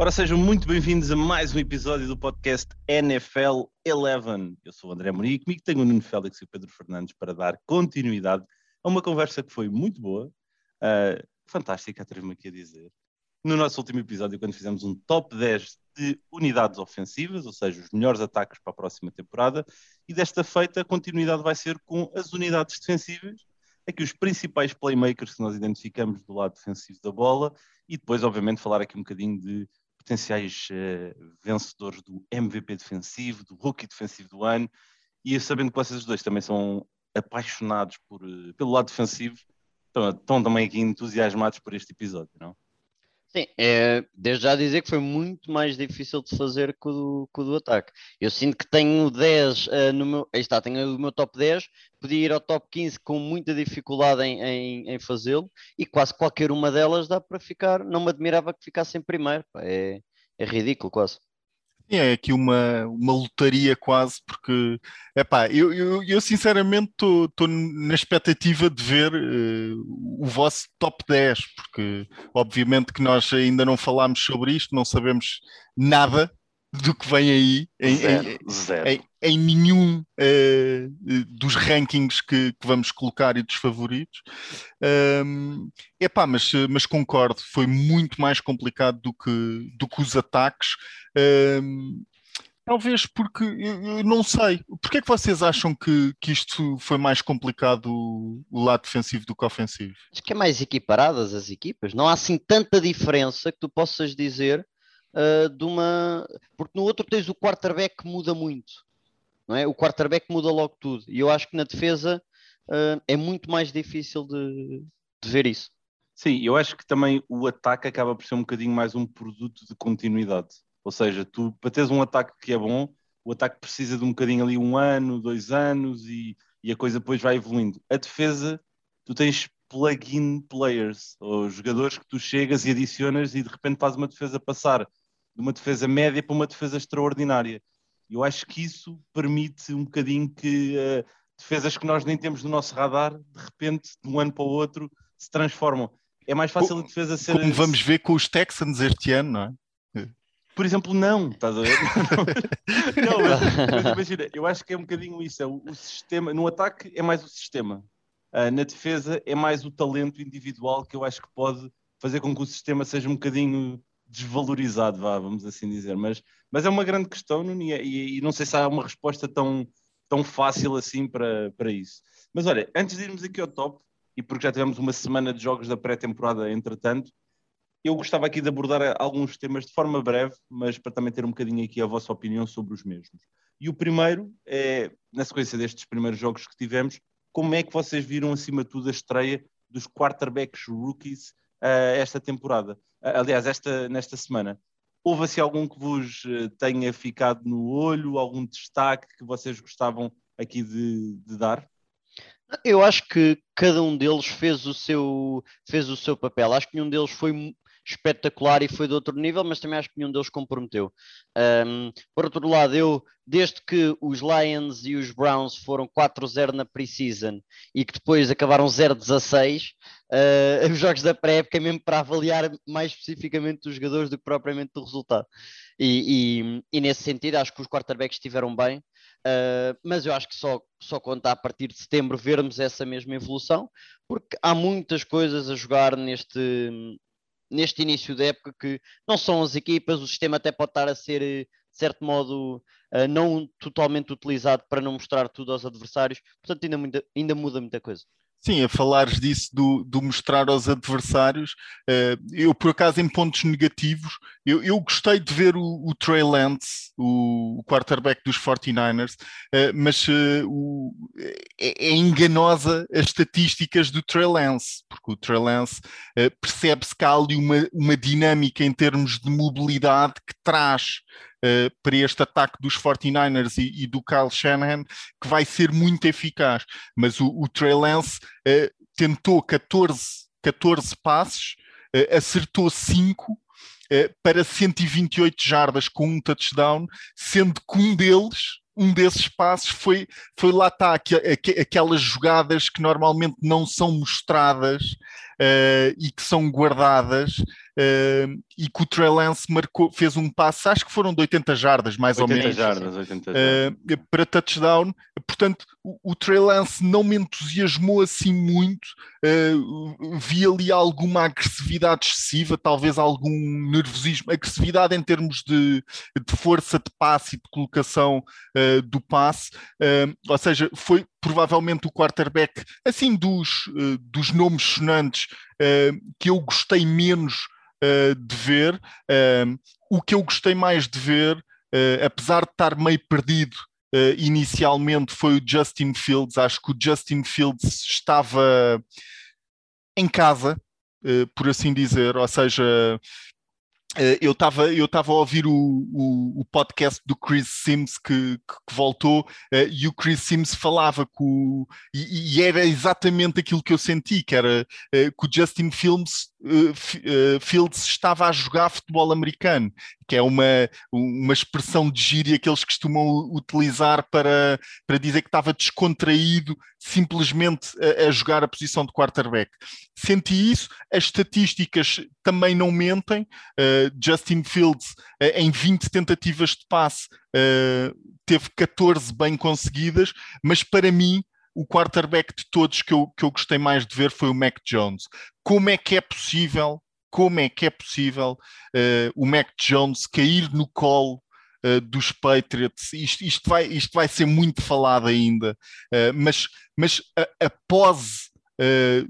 Ora, sejam muito bem-vindos a mais um episódio do podcast NFL 11. Eu sou o André Morim e comigo tenho o Nuno Félix e o Pedro Fernandes para dar continuidade a uma conversa que foi muito boa, uh, fantástica, atrevo-me aqui a dizer. No nosso último episódio, quando fizemos um top 10 de unidades ofensivas, ou seja, os melhores ataques para a próxima temporada, e desta feita a continuidade vai ser com as unidades defensivas, aqui os principais playmakers que nós identificamos do lado defensivo da bola, e depois, obviamente, falar aqui um bocadinho de potenciais uh, vencedores do MVP defensivo, do rookie defensivo do ano, e sabendo que vocês dois também são apaixonados por, uh, pelo lado defensivo, estão, estão, também aqui entusiasmados por este episódio, não? Sim, é, desde já dizer que foi muito mais difícil de fazer que o do, que o do ataque. Eu sinto que tenho 10 uh, no meu. Aí está, tenho o meu top 10, podia ir ao top 15 com muita dificuldade em, em, em fazê-lo, e quase qualquer uma delas dá para ficar. Não me admirava que ficasse em primeiro, é, é ridículo quase. É aqui uma, uma lotaria quase, porque epá, eu, eu, eu sinceramente estou na expectativa de ver uh, o vosso top 10, porque obviamente que nós ainda não falámos sobre isto, não sabemos nada do que vem aí em, zero, em, zero. em, em nenhum uh, dos rankings que, que, vamos colocar e dos favoritos. Um, epá, mas, mas concordo, foi muito mais complicado do que, do que os ataques. Um, talvez porque eu, não sei. Porquê é que vocês acham que, que isto foi mais complicado o, o lado defensivo do que ofensivo? Acho que é mais equiparadas as equipas. Não há assim tanta diferença que tu possas dizer uh, de uma. Porque no outro tens o quarterback que muda muito, não é? O quarterback muda logo tudo. E eu acho que na defesa uh, é muito mais difícil de, de ver isso. Sim, eu acho que também o ataque acaba por ser um bocadinho mais um produto de continuidade. Ou seja, tu para teres um ataque que é bom, o ataque precisa de um bocadinho ali um ano, dois anos e, e a coisa depois vai evoluindo. A defesa, tu tens plug-in players, ou jogadores que tu chegas e adicionas e de repente faz uma defesa passar de uma defesa média para uma defesa extraordinária. Eu acho que isso permite um bocadinho que uh, defesas que nós nem temos no nosso radar, de repente, de um ano para o outro, se transformam. É mais fácil a defesa ser. Como vamos ver com os Texans este ano, não é? Por exemplo, não, estás a ver? não, mas, mas, imagina, eu acho que é um bocadinho isso. É o, o sistema, no ataque é mais o sistema. Uh, na defesa é mais o talento individual que eu acho que pode fazer com que o sistema seja um bocadinho desvalorizado, vá, vamos assim dizer. Mas, mas é uma grande questão e, e, e, não sei se há uma resposta tão, tão fácil assim para, para isso. Mas olha, antes de irmos aqui ao top, e porque já tivemos uma semana de jogos da pré-temporada entretanto, eu gostava aqui de abordar alguns temas de forma breve, mas para também ter um bocadinho aqui a vossa opinião sobre os mesmos. E o primeiro é, na sequência destes primeiros jogos que tivemos, como é que vocês viram, acima de tudo, a estreia dos quarterbacks rookies esta temporada? Uh, aliás, esta, nesta semana. Houve assim algum que vos uh, tenha ficado no olho, algum destaque que vocês gostavam aqui de, de dar? Eu acho que cada um deles fez o seu, fez o seu papel. Acho que nenhum deles foi espetacular e foi de outro nível, mas também acho que nenhum deles comprometeu. Um, por outro lado, eu, desde que os Lions e os Browns foram 4-0 na pre-season e que depois acabaram 0-16, uh, os jogos da pré-época é mesmo para avaliar mais especificamente os jogadores do que propriamente do resultado. E, e, e nesse sentido, acho que os quarterbacks estiveram bem. Uh, mas eu acho que só, só conta a partir de setembro vermos essa mesma evolução, porque há muitas coisas a jogar neste, neste início da época que não são as equipas, o sistema até pode estar a ser, de certo modo, uh, não totalmente utilizado para não mostrar tudo aos adversários, portanto ainda, ainda muda muita coisa. Sim, a falares disso do, do mostrar aos adversários, uh, eu por acaso em pontos negativos, eu, eu gostei de ver o, o Trey Lance, o, quarterback dos 49ers, uh, mas uh, o, é, é, enganosa as estatísticas do Trey Lance, porque o Trey Lance percebe-se que há ali uma, uma dinâmica em termos de mobilidade que traz uh, para este ataque dos 49ers e, e, do Kyle Shanahan, que vai ser muito eficaz. Mas o, o Trey Lance uh, tentou 14, 14 passes, uh, acertou 5 para 128 jardas com um touchdown, sendo que um deles um desses passos foi, foi lá está, aquelas jogadas que normalmente não são mostradas uh, e que são guardadas uh, e que o Trey Lance marcou, fez um passo, acho que foram de 80 jardas, mais 80 ou menos, jardas, 80 jardas. Uh, para touchdown. Portanto, o, o Trey Lance não me entusiasmou assim muito. Vi ali alguma agressividade excessiva, talvez algum nervosismo, agressividade em termos de, de força de passe e de colocação do passe. ou seja, foi provavelmente o quarterback, assim, dos, dos nomes sonantes que eu gostei menos uh, de ver. O que eu gostei mais de ver, apesar de estar meio perdido inicialmente, foi o Justin Fields. Acho que o Justin Fields estava em casa, por assim dizer, ou seja, eh, eu estava eu a ouvir o, o, o, podcast do Chris Sims que, que voltou uh, e o Chris Sims falava com e, e, era exatamente aquilo que eu senti, que era uh, que o Justin Fields, uh, Fields estava a jogar futebol americano, que é uma, uma expressão de gíria que eles costumam utilizar para, para dizer que estava descontraído simplesmente a, a jogar a posição de quarterback. Senti isso, as estatísticas também não mentem. Uh, Justin Fields, uh, em 20 tentativas de passe, uh, teve 14 bem conseguidas, mas para mim, o quarterback de todos que eu, que eu gostei mais de ver foi o Mac Jones. Como é que é possível como é que é possível uh, o Mac Jones cair no colo uh, dos Patriots? Isto, isto, vai, isto vai ser muito falado ainda, uh, mas, mas a, a pose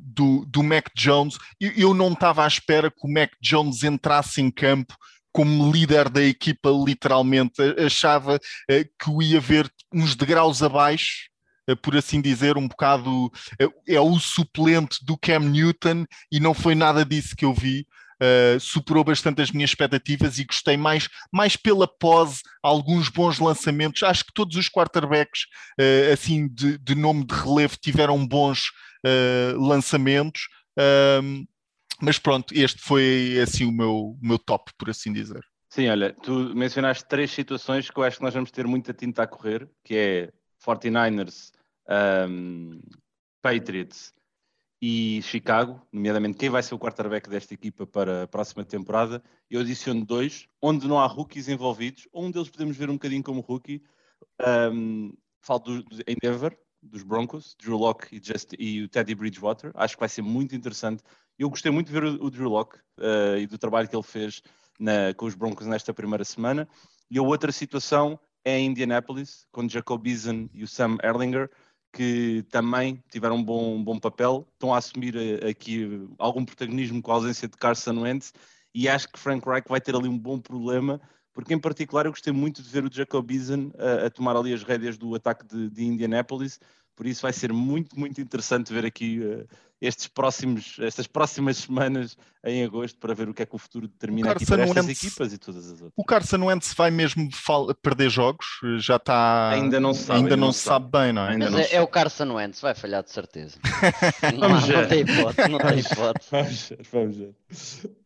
do, do Mac Jones, eu, eu não estava à espera que o Mac Jones entrasse em campo como líder da equipa, literalmente. Achava que o ia ver uns degraus abaixo por assim dizer, um bocado é, é o suplente do Cam Newton e não foi nada disso que eu vi. Uh, superou bastante as minhas expectativas e gostei mais, mais pela pose, alguns bons lançamentos. Acho que todos os quarterbacks, uh, assim, de, de, nome de relevo, tiveram bons uh, lançamentos. mas pronto, este foi assim o meu, o meu top, por assim dizer. Sim, olha, tu mencionaste três situações que eu acho que nós vamos ter muita tinta a correr, que é 49ers um, Patriots e Chicago, nomeadamente quem vai ser o quarterback desta equipa para a próxima temporada. Eu adiciono dois, onde não há rookies envolvidos. Um deles podemos ver um bocadinho como rookie. Um, falo do, do, em Denver, dos Broncos, Drew Locke e, Just, e, o Teddy Bridgewater. Acho que vai ser muito interessante. Eu gostei muito de ver o, o Drew Locke uh, e do trabalho que ele fez na, com os Broncos nesta primeira semana. E a outra situação é em Indianapolis, com Jacob Eason e o Sam Erlinger que também tiveram um bom, um bom papel, estão a assumir eh, aqui algum protagonismo com a ausência de Carson Wentz e acho que Frank Reich vai ter ali um bom problema, porque em particular eu gostei muito de ver o Jacob Eason a, a tomar ali as rédeas do ataque de, de Indianapolis, por isso vai ser muito, muito interessante ver aqui uh, estes próximos, estas próximas semanas em agosto para ver o que é que o futuro determina aqui para estas Wentz, equipas e todas as outras. O Carson Wentz vai mesmo perder jogos? Já está... Ainda não se sabe. Ainda, ainda não se sabe. sabe bem, não é? Ainda Mas é, é, o Carson Wentz, vai falhar de certeza. não, não, tem hipótese, não tem hipótese. Vamos ver, vamos ver.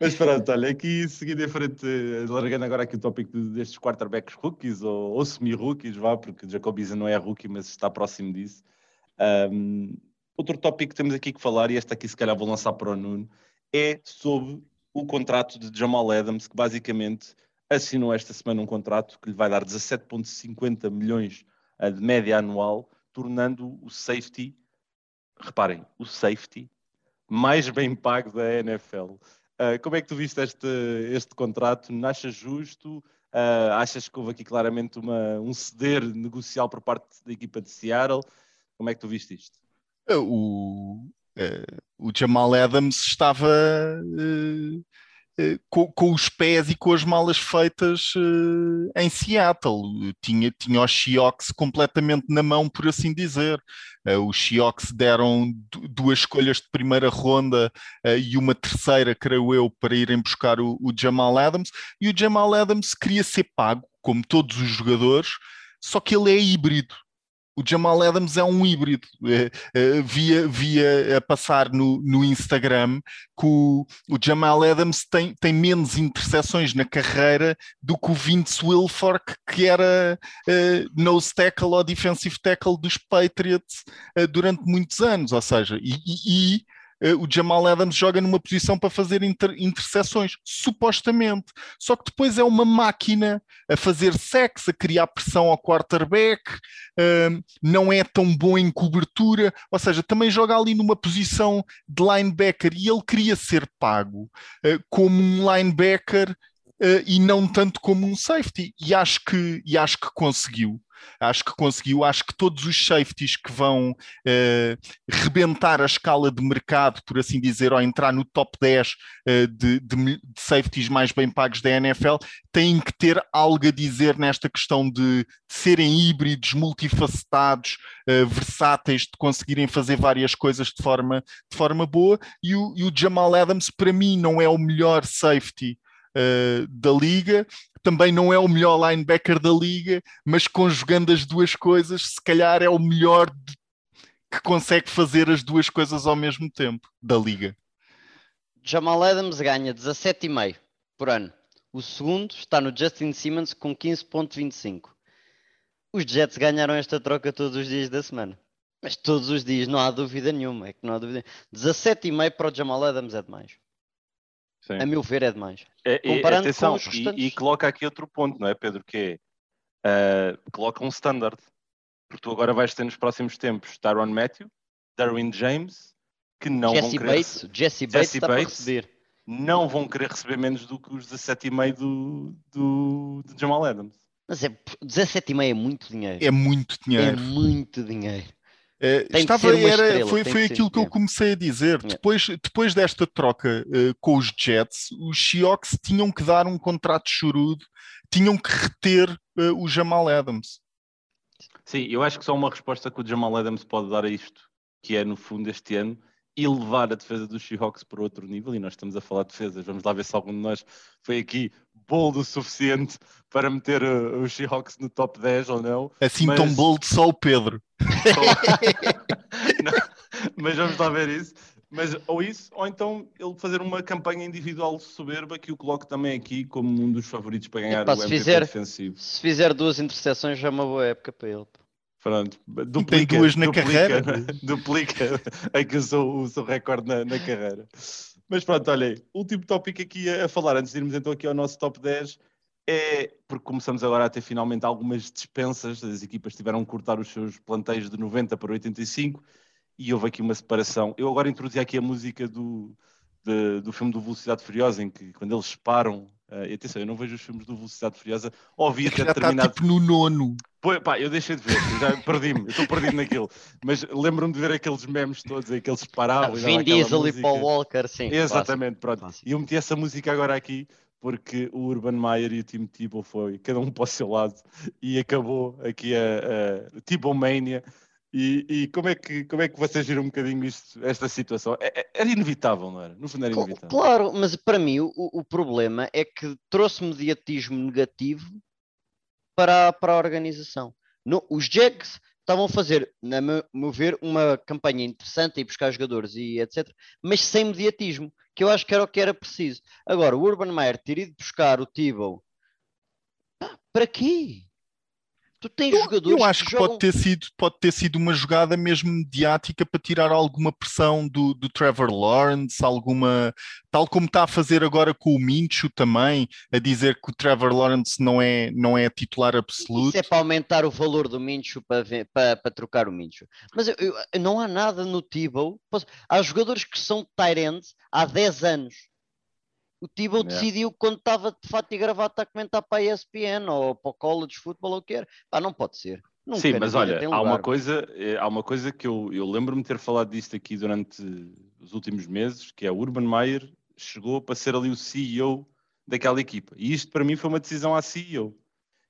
Mas pronto, olha, aqui seguindo em frente, largando agora aqui o tópico destes quarterbacks rookies ou, ou semi-rookies, vá, porque Jacob Eason não é rookie, mas está próximo disso. Um, outro tópico que temos aqui que falar, e este aqui se calhar vou lançar para o Nuno, é sobre o contrato de Jamal Adams, que basicamente assinou esta semana um contrato que lhe vai dar 17,50 milhões eh, de média anual, tornando o safety, reparem, o safety mais bem pago da NFL. Ah, como é que tu viste este, este contrato? Achas justo? Uh, achas que houve aqui claramente uma, um ceder negocial por parte da equipa de Seattle? Como é que tu viste isto? Eh, o, uh, o Jamal Adams estava uh, uh, com, com, os pés e com as malas feitas em Seattle. Tinha, tinha os Seahawks completamente na mão, por assim dizer. os Seahawks deram duas escolhas de primeira ronda e uma terceira, creio eu, para irem buscar o, o Jamal Adams. E o Jamal Adams queria ser pago, como todos os jogadores, só que ele é híbrido o Jamal Adams é um híbrido. Uh, via, via a passar no, no Instagram que o, o, Jamal Adams tem, tem menos interseções na carreira do que o Vince Wilfork, que era nose tackle ou defensive tackle dos Patriots durante muitos anos. Ou seja, e, e, o Jamal Adams joga numa posição para fazer inter interseções, supostamente. Só que depois é uma máquina a fazer sexo, a criar pressão ao quarterback, uh, não é tão bom em cobertura, ou seja, também joga ali numa posição de linebacker e ele queria ser pago uh, como um linebacker e não tanto como um safety. E acho que, e acho que conseguiu. Acho que conseguiu, acho que todos os safeties que vão uh, rebentar a escala de mercado, por assim dizer, ou entrar no top 10 uh, eh, de, de, de, safeties mais bem pagos da NFL, têm que ter algo a dizer nesta questão de, de serem híbridos, multifacetados, uh, versáteis, de conseguirem fazer várias coisas de forma, de forma boa. E o, e o Jamal Adams, para mim, não é o melhor safety uh, da liga, também não é o melhor linebacker da liga, mas conjugando as duas coisas, se calhar é o melhor de, que consegue fazer as duas coisas ao mesmo tempo da liga. Jamal Adams ganha 17,5 por ano. O segundo está no Justin Simmons com 15,25. Os Jets ganharam esta troca todos os dias da semana. Mas todos os dias, não há dúvida nenhuma. É que não há dúvida. 17,5 para o Jamal Adams é demais. Sim. A meu ver, é demais. É, Comparando atenção, com os restantes... e, e, coloca aqui outro ponto, não é, Pedro? Que é, uh, coloca um standard. Porque tu agora vais ter nos próximos tempos Tyron Matthew, Darwin James, que não Jesse vão querer... Bates, Jesse Bates Jesse está Bates, receber. Não vão querer receber menos do que os 17,5 do, do, do Jamal Adams. Mas é, 17,5 é muito dinheiro. É muito dinheiro. É muito dinheiro. Uh, estava, era, estrela, foi foi aquilo que eu comecei a dizer. Depois, depois desta troca uh, com os Jets, os Seahawks tinham que dar um contrato chorudo, tinham que reter uh, o Jamal Adams. Sim, eu acho que só uma resposta que o Jamal Adams pode dar a isto, que é no fundo este ano, e levar a defesa dos Seahawks para outro nível, e nós estamos a falar de defesas, vamos lá ver se algum de nós foi aqui bold o suficiente para meter uh, os Seahawks no top 10 ou não. Assim mas... tão bold só o Pedro. não, mas vamos lá ver isso. Mas ou isso, ou então ele fazer uma campanha individual soberba que o coloque também aqui como um dos favoritos para ganhar Epa, o MVP fizer, defensivo. Se fizer duas interseções já é uma boa época para ele. Pronto, duplica, tem duas na duplica, carreira. Duplica aqui o seu, o seu recorde na, na carreira. Mas pronto, olha, último tópico aqui a, falar, antes de irmos então aqui ao nosso top 10, é porque começamos agora a ter finalmente algumas dispensas, as equipas tiveram que cortar os seus planteios de 90 para 85 e houve aqui uma separação. Eu agora introduzi aqui a música do, de, do filme do Velocidade Furiosa, em que quando eles param, uh, e atenção, eu não vejo os filmes do Velocidade Furiosa, ouvi até determinado. Está tipo no nono. Pô, pá, eu deixei de ver, já perdi-me, estou perdido naquilo. Mas lembro-me de ver aqueles memes todos aí que eles paravam. Vin Diesel e Paul Walker, sim. Exatamente, pronto. E eu meti essa música agora aqui porque o Urban Meyer e o Tim Tebow foi cada um para o seu lado e acabou aqui a, a Tebow Mania. E, e, como, é que, como é que vocês viram um bocadinho isto, esta situação? É, é, era inevitável, não era? No fundo era inevitável. Claro, mas para mim o, o problema é que trouxe mediatismo negativo para, para a organização. No, os Jags estavam a fazer, na meu ver, uma campanha interessante e buscar jogadores e etc., mas sem mediatismo, que eu acho que era o que era preciso. Agora, o Urban Meyer ter ido buscar o Tebow, para quê? Tu tens eu, jogadores. Eu acho que, que, jogam... pode, ter sido, pode ter sido uma jogada mesmo mediática para tirar alguma pressão do, do Trevor Lawrence, alguma. Tal como está a fazer agora com o Mincho também, a dizer que o Trevor Lawrence não é, não é titular absoluto. Isso é para aumentar o valor do Mincho para, para, para trocar o Mincho. Mas eu, eu, não há nada no Tebow. Há jogadores que são Tyrants há 10 anos o Tebow yeah. decidiu quando estava de fato e gravata a comentar para a ESPN ou para o college football ou o que era. Pá, não pode ser. Nunca Sim, mas olha, há uma, coisa, eh, há uma coisa que eu, eu lembro-me ter falado disto aqui durante os últimos meses, que é o Urban Meyer chegou para ser ali o CEO daquela equipa. E isto para mim foi uma decisão à CEO,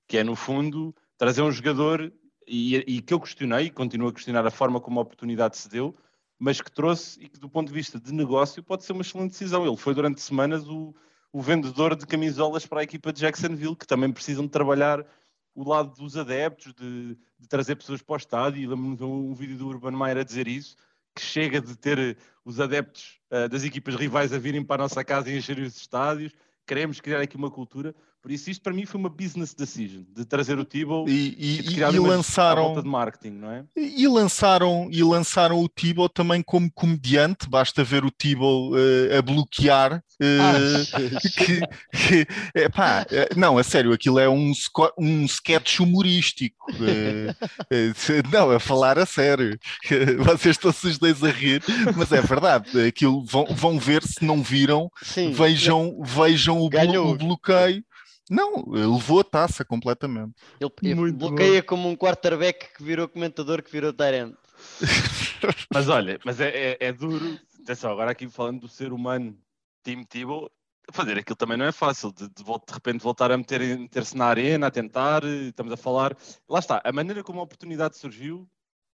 que é no fundo trazer um jogador e, e que eu questionei continuo a questionar a forma como a oportunidade se deu, mas que trouxe e que, do ponto de vista de negócio, pode ser uma excelente decisão. Ele foi durante semanas o, o vendedor de camisolas para a equipa de Jacksonville, que também precisam de trabalhar o lado dos adeptos, de, de trazer pessoas para o estádio, e lembro-me de um, vídeo do Urban Meyer a dizer isso, que chega de ter os adeptos uh, das equipas rivais a virem para a nossa casa e encherem os estádios, queremos criar aqui uma cultura. Por isso, isto para mim foi uma business decision de trazer o Thibaut e, e, e, e lançaram de marketing, não é? E lançaram e lançaram o Thibaut também como comediante. Basta ver o Thibaut uh, a bloquear. Uh, que, que, é, pá, não, a sério, aquilo é um, um sketch humorístico. Uh, não, a falar a sério. Vocês estão-se os dois a rir, mas é verdade. Aquilo vão, vão ver se não viram. Sim. Vejam, vejam o, blo o bloqueio não, levou a taça completamente. Ele, ele bloqueia bom. como um quarterback que virou comentador que virou Tyrant. mas olha, mas é, é, é, duro. Atenção, agora aqui falando do ser humano, Tim Tebow, fazer aquilo também não é fácil. De, de, de repente voltar a meter-se meter na arena, a tentar, estamos a falar. Lá está, a maneira como a oportunidade surgiu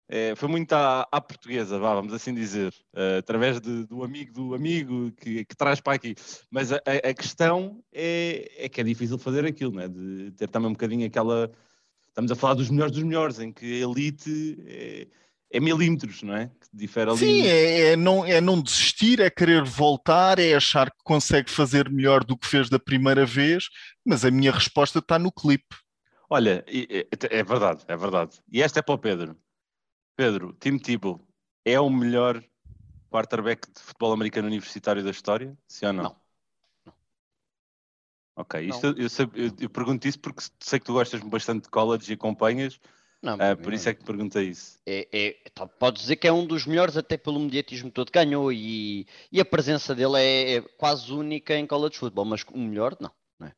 é, foi muito à, à, portuguesa, vá, vamos assim dizer, uh, através de, do amigo do amigo que, que, traz para aqui. Mas a, a questão é, é, que é difícil fazer aquilo, né? de ter também um bocadinho aquela. Estamos a falar dos melhores dos melhores, em que a elite é, é milímetros, não é? Que difere ali. Sim, é, é, não, é não desistir, é querer voltar, é achar que consegue fazer melhor do que fez da primeira vez, mas a minha resposta está no clipe. Olha, é, é verdade, é verdade. E esta é para o Pedro. Pedro, Tim Tebow é o melhor quarterback de futebol americano universitário da história? Sim ou não? Não. não. Ok, isto, não. Eu, eu, eu, pergunto isso porque sei que tu gostas bastante de college e acompanhas, não, uh, por isso é que te perguntei isso. É, é, tá, pode dizer que é um dos melhores, até pelo mediatismo todo que ganhou, e, e a presença dele é, é, quase única em college football, mas o melhor, não. não é.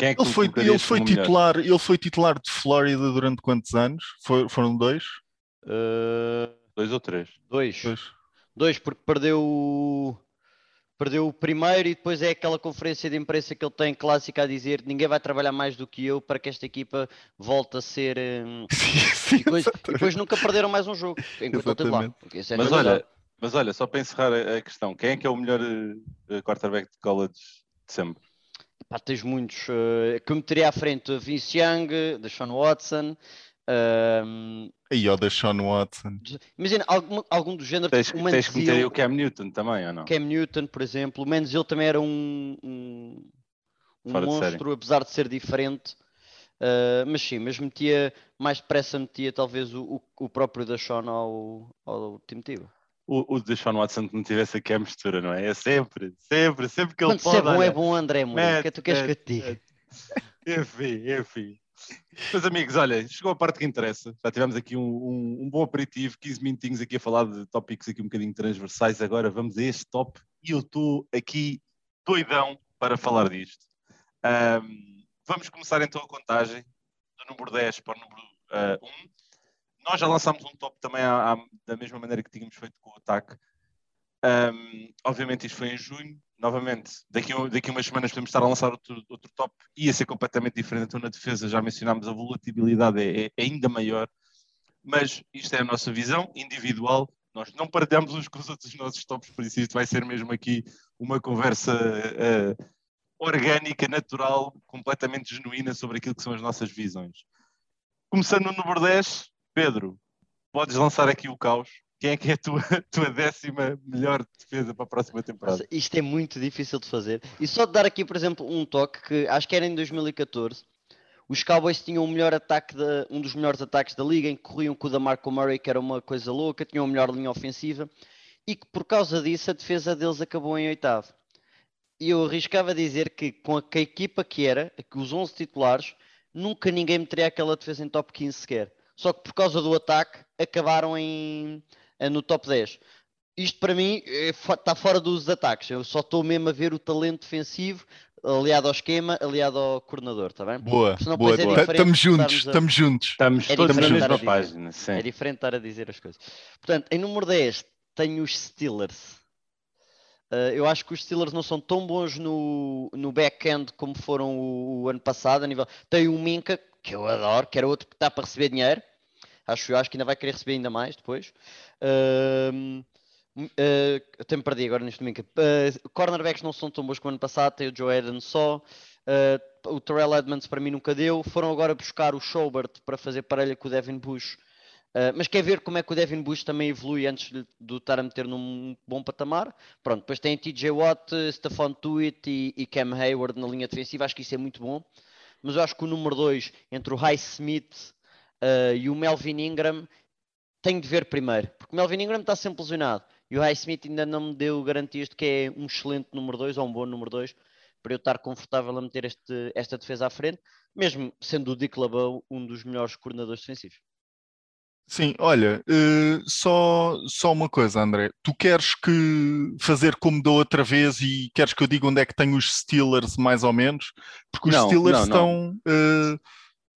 É ele foi, ele foi titular, ele foi titular de Flórida durante quantos anos? For, foram dois? Uh, dois ou três? Dois. dois. Dois, porque perdeu perdeu o primeiro e depois é aquela conferência de imprensa que ele tem clássica a dizer ninguém vai trabalhar mais do que eu para que esta equipa volte a ser um... sim, sim, e, depois, e, depois, nunca perderam mais um jogo enquanto lá. É mas, olha, mas olha, só para encerrar a, questão, quem é que é o melhor uh, quarterback de college de sempre? Pá, tens muitos uh, que eu meteria à frente Vince Young, Deshaun Watson, um, e o da Sean Watson. Imagina, algum, algum do género. Tens, o tens que meter o Cam Newton também, ou não? Cam Newton, por exemplo. O Menzel também era um, um, um monstro, de apesar de ser diferente. Uh, mas sim, mas metia mais depressa, metia talvez o, o, próprio da Sean ao, ao Tim Tebow. O, o Deshaun Watson que não tivesse aqui a mistura, não é? É sempre, sempre, sempre que ele Quando pode. Se é bom, olha, é bom, André, O que é tu queres que eu te diga? Enfim, enfim. Meus amigos, olha, chegou a parte que interessa. Já tivemos aqui um, um, um, bom aperitivo, 15 minutinhos aqui a falar de tópicos aqui um bocadinho transversais. Agora vamos a este top e eu estou aqui doidão para falar disto. Um, vamos começar então a contagem do número 10 para o número uh, ah, 1. Nós já lançámos um top também à, à, da mesma maneira que tínhamos feito com o ataque. Obviamente isto foi em junho, novamente, daqui, daqui umas semanas podemos estar a lançar outro, outro top, ia ser completamente diferente. Então, na defesa, já mencionámos, a volatilidade é, é, ainda maior, mas isto é a nossa visão individual. Nós não partilhamos uns com os outros os nossos tops, por isso isto vai ser mesmo aqui uma conversa uh, orgânica, natural, completamente genuína sobre aquilo que são as nossas visões. Começando no número 10, Pedro, podes lançar aqui o caos quem é que é a tua, tua décima melhor defesa para a próxima temporada? Nossa, isto é muito difícil de fazer. E só de dar aqui, por exemplo, um toque que acho que era em 2014. Os Cowboys tinham o melhor ataque de, um dos melhores ataques da liga, em que corriam com o da Marco Murray, que era uma coisa louca, tinham a melhor linha ofensiva, e que por causa disso a defesa deles acabou em oitavo. E eu arriscava dizer que com a, que a equipa que era, que os 11 titulares, nunca ninguém meteria aquela defesa em top 15 sequer. Só que por causa do ataque acabaram em, no top 10. Isto para mim está é fora dos ataques. Eu só estou mesmo a ver o talento defensivo aliado ao esquema, aliado ao coordenador, está bem? Boa, boa. É estamos juntos, estamos juntos. Estamos é todos na mesma página. Sim. É diferente estar a dizer as coisas. Portanto, em número 10 tenho os Steelers. Uh, eu acho que os Steelers não são tão bons no, no back-end como foram o, o, ano passado. A nível... Tem o Minka, que eu adoro, que era outro que está para receber dinheiro. Acho, eu acho que ainda vai querer receber ainda mais depois. Uh, uh, até me perdi agora neste momento. Uh, cornerbacks não são tão bons como ano passado, tem o Joe Eden só. Uh, o Terrell Edmonds para mim nunca deu. Foram agora buscar o Schobert para fazer parelha com o Devin Bush. Uh, mas quer ver como é que o Devin Bush também evolui antes de, de estar a meter num bom patamar. Pronto, depois tem TJ Watt, Stephon Tuitt e, e Cam Hayward na linha defensiva. Acho que isso é muito bom. Mas eu acho que o número 2, entre o High Smith uh, e o Melvin Ingram, tenho de ver primeiro. Porque o Melvin Ingram está sempre lesionado. E o High Smith ainda não me deu garantias de que é um excelente número 2 ou um bom número 2 para eu estar confortável a meter este, esta defesa à frente, mesmo sendo o Dick LeBeau um dos melhores coordenadores defensivos. Sim, olha, uh, só, só uma coisa, André. Tu queres que fazer como da outra vez e queres que eu diga onde é que tem os Steelers, mais ou menos? Porque os não, Steelers não, estão. Uh,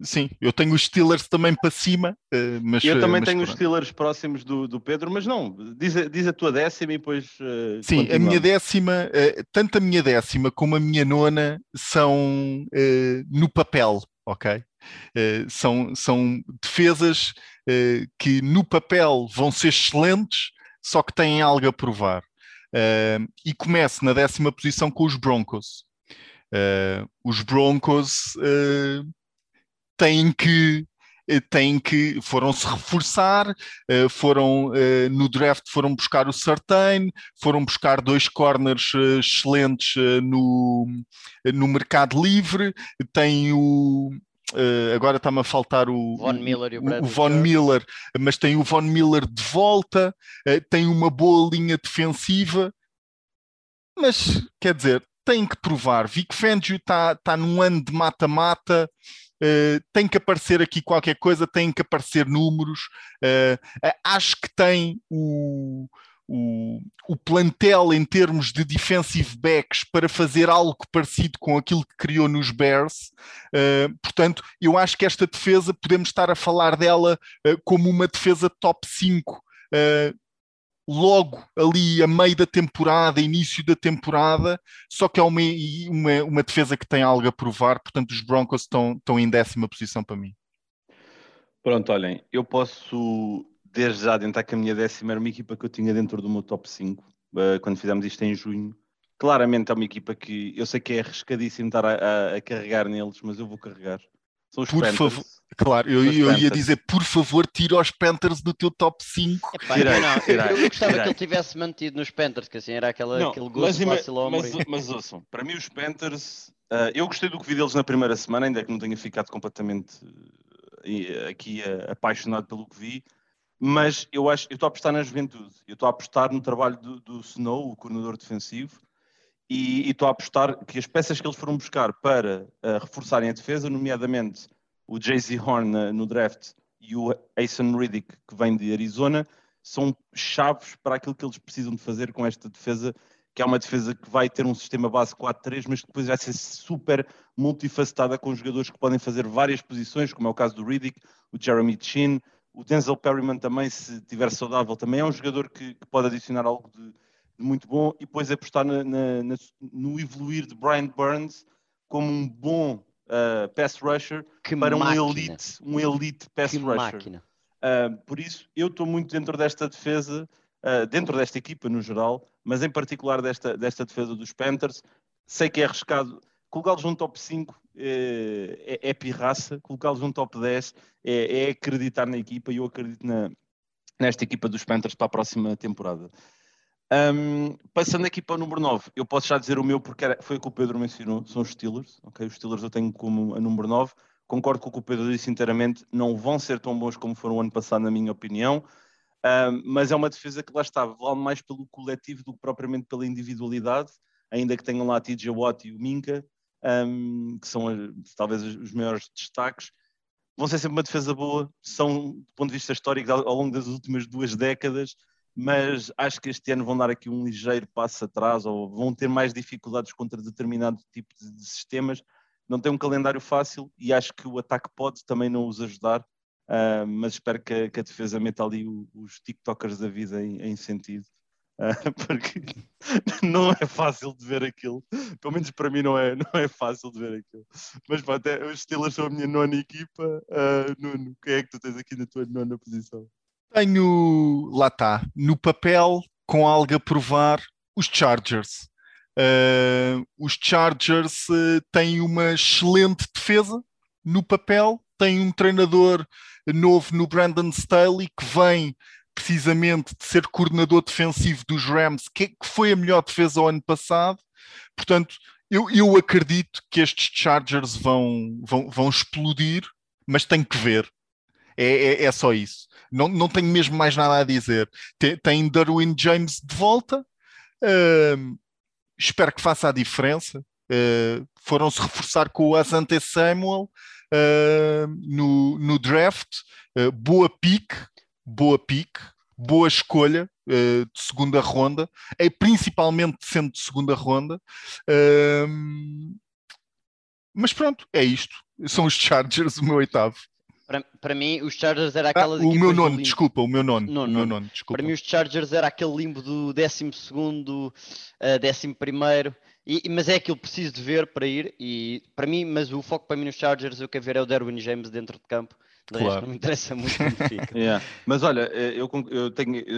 sim, eu tenho os Steelers também para cima, uh, mas. Eu também mas tenho pronto. os Steelers próximos do, do Pedro, mas não, diz, a, diz a tua décima e depois. sim, continuamos. a minha décima, tanto a minha décima como a minha nona são no papel, ok? são, são defesas uh, que no papel vão ser excelentes, só que têm algo a provar. Uh, e começo na décima posição com os Broncos. Uh, os Broncos têm que têm que foram se reforçar, foram no draft foram buscar o Certain, foram buscar dois corners excelentes no, no mercado livre, tem o agora está-me a faltar o Von Miller, e o, o Von Miller, mas tem o Von Miller de volta, tem uma boa linha defensiva, mas quer dizer, tem que provar. Vic Fangio está tá num ano de mata-mata, uh, tem que aparecer aqui qualquer coisa, tem que aparecer números. acho que tem o o, o plantel em termos de defensive backs para fazer algo parecido com aquilo que criou nos Bears. Uh, portanto, eu acho que esta defesa, podemos estar a falar dela uh, como uma defesa top 5. Uh, eh, logo ali a meio da temporada, início da temporada, só que é uma, uma, uma defesa que tem algo a provar, portanto os Broncos estão, estão em décima posição para mim. Pronto, olhem, eu posso desde já adiantar que a minha décima era uma equipa que eu tinha dentro do meu top 5, uh, eh, quando fizemos isto em junho. Claramente é uma equipa que eu sei que é arriscadíssimo estar a, a, a carregar neles, mas eu vou carregar. São os por Panthers. favor, claro, eu, eu ia dizer, por favor, tira os Panthers do teu top 5. Epá, tirei, não, tirei, eu, eu gostava tirei. que ele tivesse mantido nos Panthers, que assim era aquela, não, aquele gosto mas, fácil mas, mas, mas ouçam, para mim os Panthers, uh, eu gostei do que vi deles na primeira semana, ainda que não tenha ficado completamente uh, aqui uh, apaixonado pelo que vi mas eu acho, eu estou a apostar na juventude, eu estou a apostar no trabalho do, do Snow, o coordenador defensivo, e, estou a apostar que as peças que eles foram buscar para uh, reforçarem a defesa, nomeadamente o Jay-Z Horn no draft e o Ason Riddick, que vem de Arizona, são chaves para aquilo que eles precisam de fazer com esta defesa, que é uma defesa que vai ter um sistema base 4-3, mas que depois vai ser super multifacetada com jogadores que podem fazer várias posições, como é o caso do Riddick, o Jeremy Chin, o Denzel Perryman também, se estiver saudável, também é um jogador que, que pode adicionar algo de, de, muito bom e depois apostar na, na, na, no evoluir de Brian Burns como um bom uh, pass rusher que para máquina. um elite, um elite pass que rusher. Máquina. Uh, por isso, eu estou muito dentro desta defesa, uh, dentro desta equipa no geral, mas em particular desta, desta defesa dos Panthers. Sei que é arriscado colocá-los num top 5 é, é, é pirraça, colocá-los num top 10 é, é, acreditar na equipa e eu acredito na, nesta equipa dos Panthers para a próxima temporada. Um, passando aqui para o número 9, eu posso já dizer o meu porque era, foi o que o Pedro mencionou, são os Steelers, ok? Os Steelers eu tenho como a número 9, concordo com o que o Pedro disse inteiramente, não vão ser tão bons como foram o ano passado, na minha opinião, um, mas é uma defesa que lá está, vale mais pelo coletivo do que propriamente pela individualidade, ainda que tenham lá TJ Watt e o Minka, um, que são talvez os maiores destaques, vão ser sempre uma defesa boa, são, do ponto de vista histórico, ao longo das últimas duas décadas, mas acho que este ano vão dar aqui um ligeiro passo atrás ou vão ter mais dificuldades contra determinado tipo de, sistemas. Não tem um calendário fácil e acho que o ataque pode também não os ajudar, uh, mas espero que, que, a defesa meta ali os TikTokers da vida em, em sentido porque não é fácil de ver aquilo. Pelo menos para mim não é, não é fácil de ver aquilo. Mas pronto, é, os Steelers são a minha nona equipa. Uh, Nuno, quem é que tu tens aqui na tua nona posição? Tenho, lá está, no papel, com algo a provar, os Chargers. Uh, os Chargers uh, têm uma excelente defesa no papel, têm um treinador novo no Brandon Staley que vem precisamente de ser coordenador defensivo dos Rams, que, que foi a melhor defesa ao ano passado. Portanto, eu, eu acredito que estes Chargers vão, vão, vão explodir, mas tem que ver. É, é, é, só isso. Não, não tenho mesmo mais nada a dizer. Tem, tem Darwin James de volta. Uh, espero que faça a diferença. Uh, Foram-se reforçar com o Asante Samuel uh, no, no draft. Uh, boa pique, boa pique, boa escolha de segunda ronda, é principalmente sendo de segunda ronda. mas pronto, é isto. São os Chargers, o meu oitavo. Para, para mim, os Chargers era aquela. Ah, o meu nono, desculpa, o meu nono. nono, o meu nono desculpa. Para mim, os Chargers era aquele limbo do 12 segundo, uh, 11 primeiro. E, mas é aquilo preciso de ver para ir. E para mim, mas o foco para mim nos Chargers, eu quero ver é o Derwin James dentro de campo. De claro. resto, não me interessa muito como fica. yeah. Mas olha, eh, eu,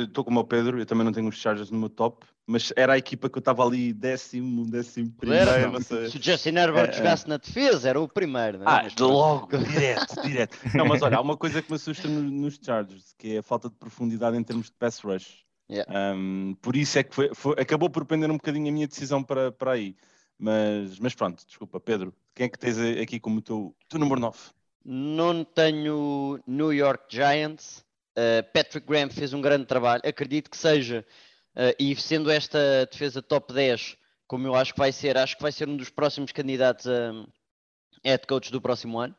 estou como o Pedro, eu também não tenho os Chargers no meu top, mas era a equipa que eu estava ali décimo, décimo primeiro. Era, se o Justin Herbert é, jogasse é. na defesa, era o primeiro. Não é? Ah, de logo, direto, direto. Não, mas olha, há uma coisa que me assusta nos Chargers, que é a falta de profundidade em termos de pass rush. Yeah. Um, por isso é que foi, foi, acabou por prender um bocadinho a minha decisão para, para aí. Mas, mas pronto, desculpa, Pedro, quem é que tens aqui como teu, teu número 9? Não tenho New York Giants. Uh, Patrick Graham fez um grande trabalho. Acredito que seja, uh, e sendo esta defesa top 10, como eu acho que vai ser, acho que vai ser um dos próximos candidatos a head coach do próximo ano.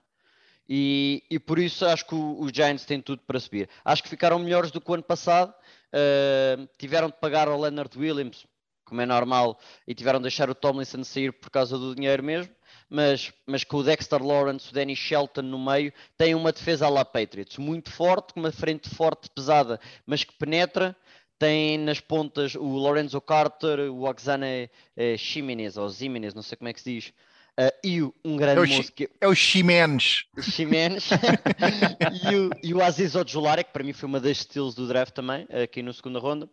E, e por isso acho que os Giants têm tudo para subir. Acho que ficaram melhores do que o ano passado. Uh, tiveram de pagar ao Leonard Williams, como é normal, e tiveram de deixar o Tomlinson sair por causa do dinheiro mesmo mas, mas com o Dexter Lawrence, o Danny Shelton no meio, tem uma defesa à la Patriots, muito forte, com uma frente forte, pesada, mas que penetra. Tem nas pontas o Lorenzo Carter, o Oxane eh, Ximenez, ou Zimenez, não sei como é que se diz, Uh, e um grande é o, moço que... é o Ximenes. Ximenes. e, o, e o Aziz Odjulare, que para mim foi uma das estilos do draft também, aqui na segunda ronda.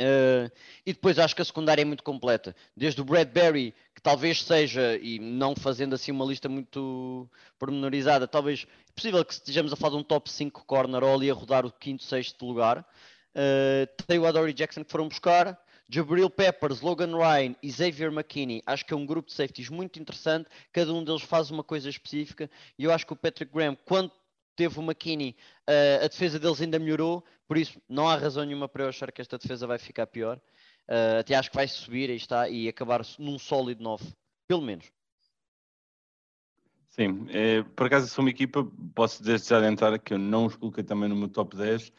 Uh, e depois acho que a secundária é muito completa. Desde o Bradbury, que talvez seja, e não fazendo assim uma lista muito pormenorizada, talvez é possível que estejamos a falar de um top 5 corner ou ali a rodar o quinto, sexto lugar. Uh, tem o Adoree Jackson que foram buscar. Jabril Peppers, Logan Ryan e Xavier McKinney, acho que é um grupo de safeties muito interessante. Cada um deles faz uma coisa específica. E eu acho que o Patrick Graham, quando teve o McKinney, uh, a defesa deles ainda melhorou, por isso não há razão nenhuma para eu achar que esta defesa vai ficar pior. Uh, até acho que vai subir e está e acabar num sólido 9, pelo menos. Sim, é, por acaso sou uma equipa, posso desde já adiantar que eu não os coloquei também no meu top 10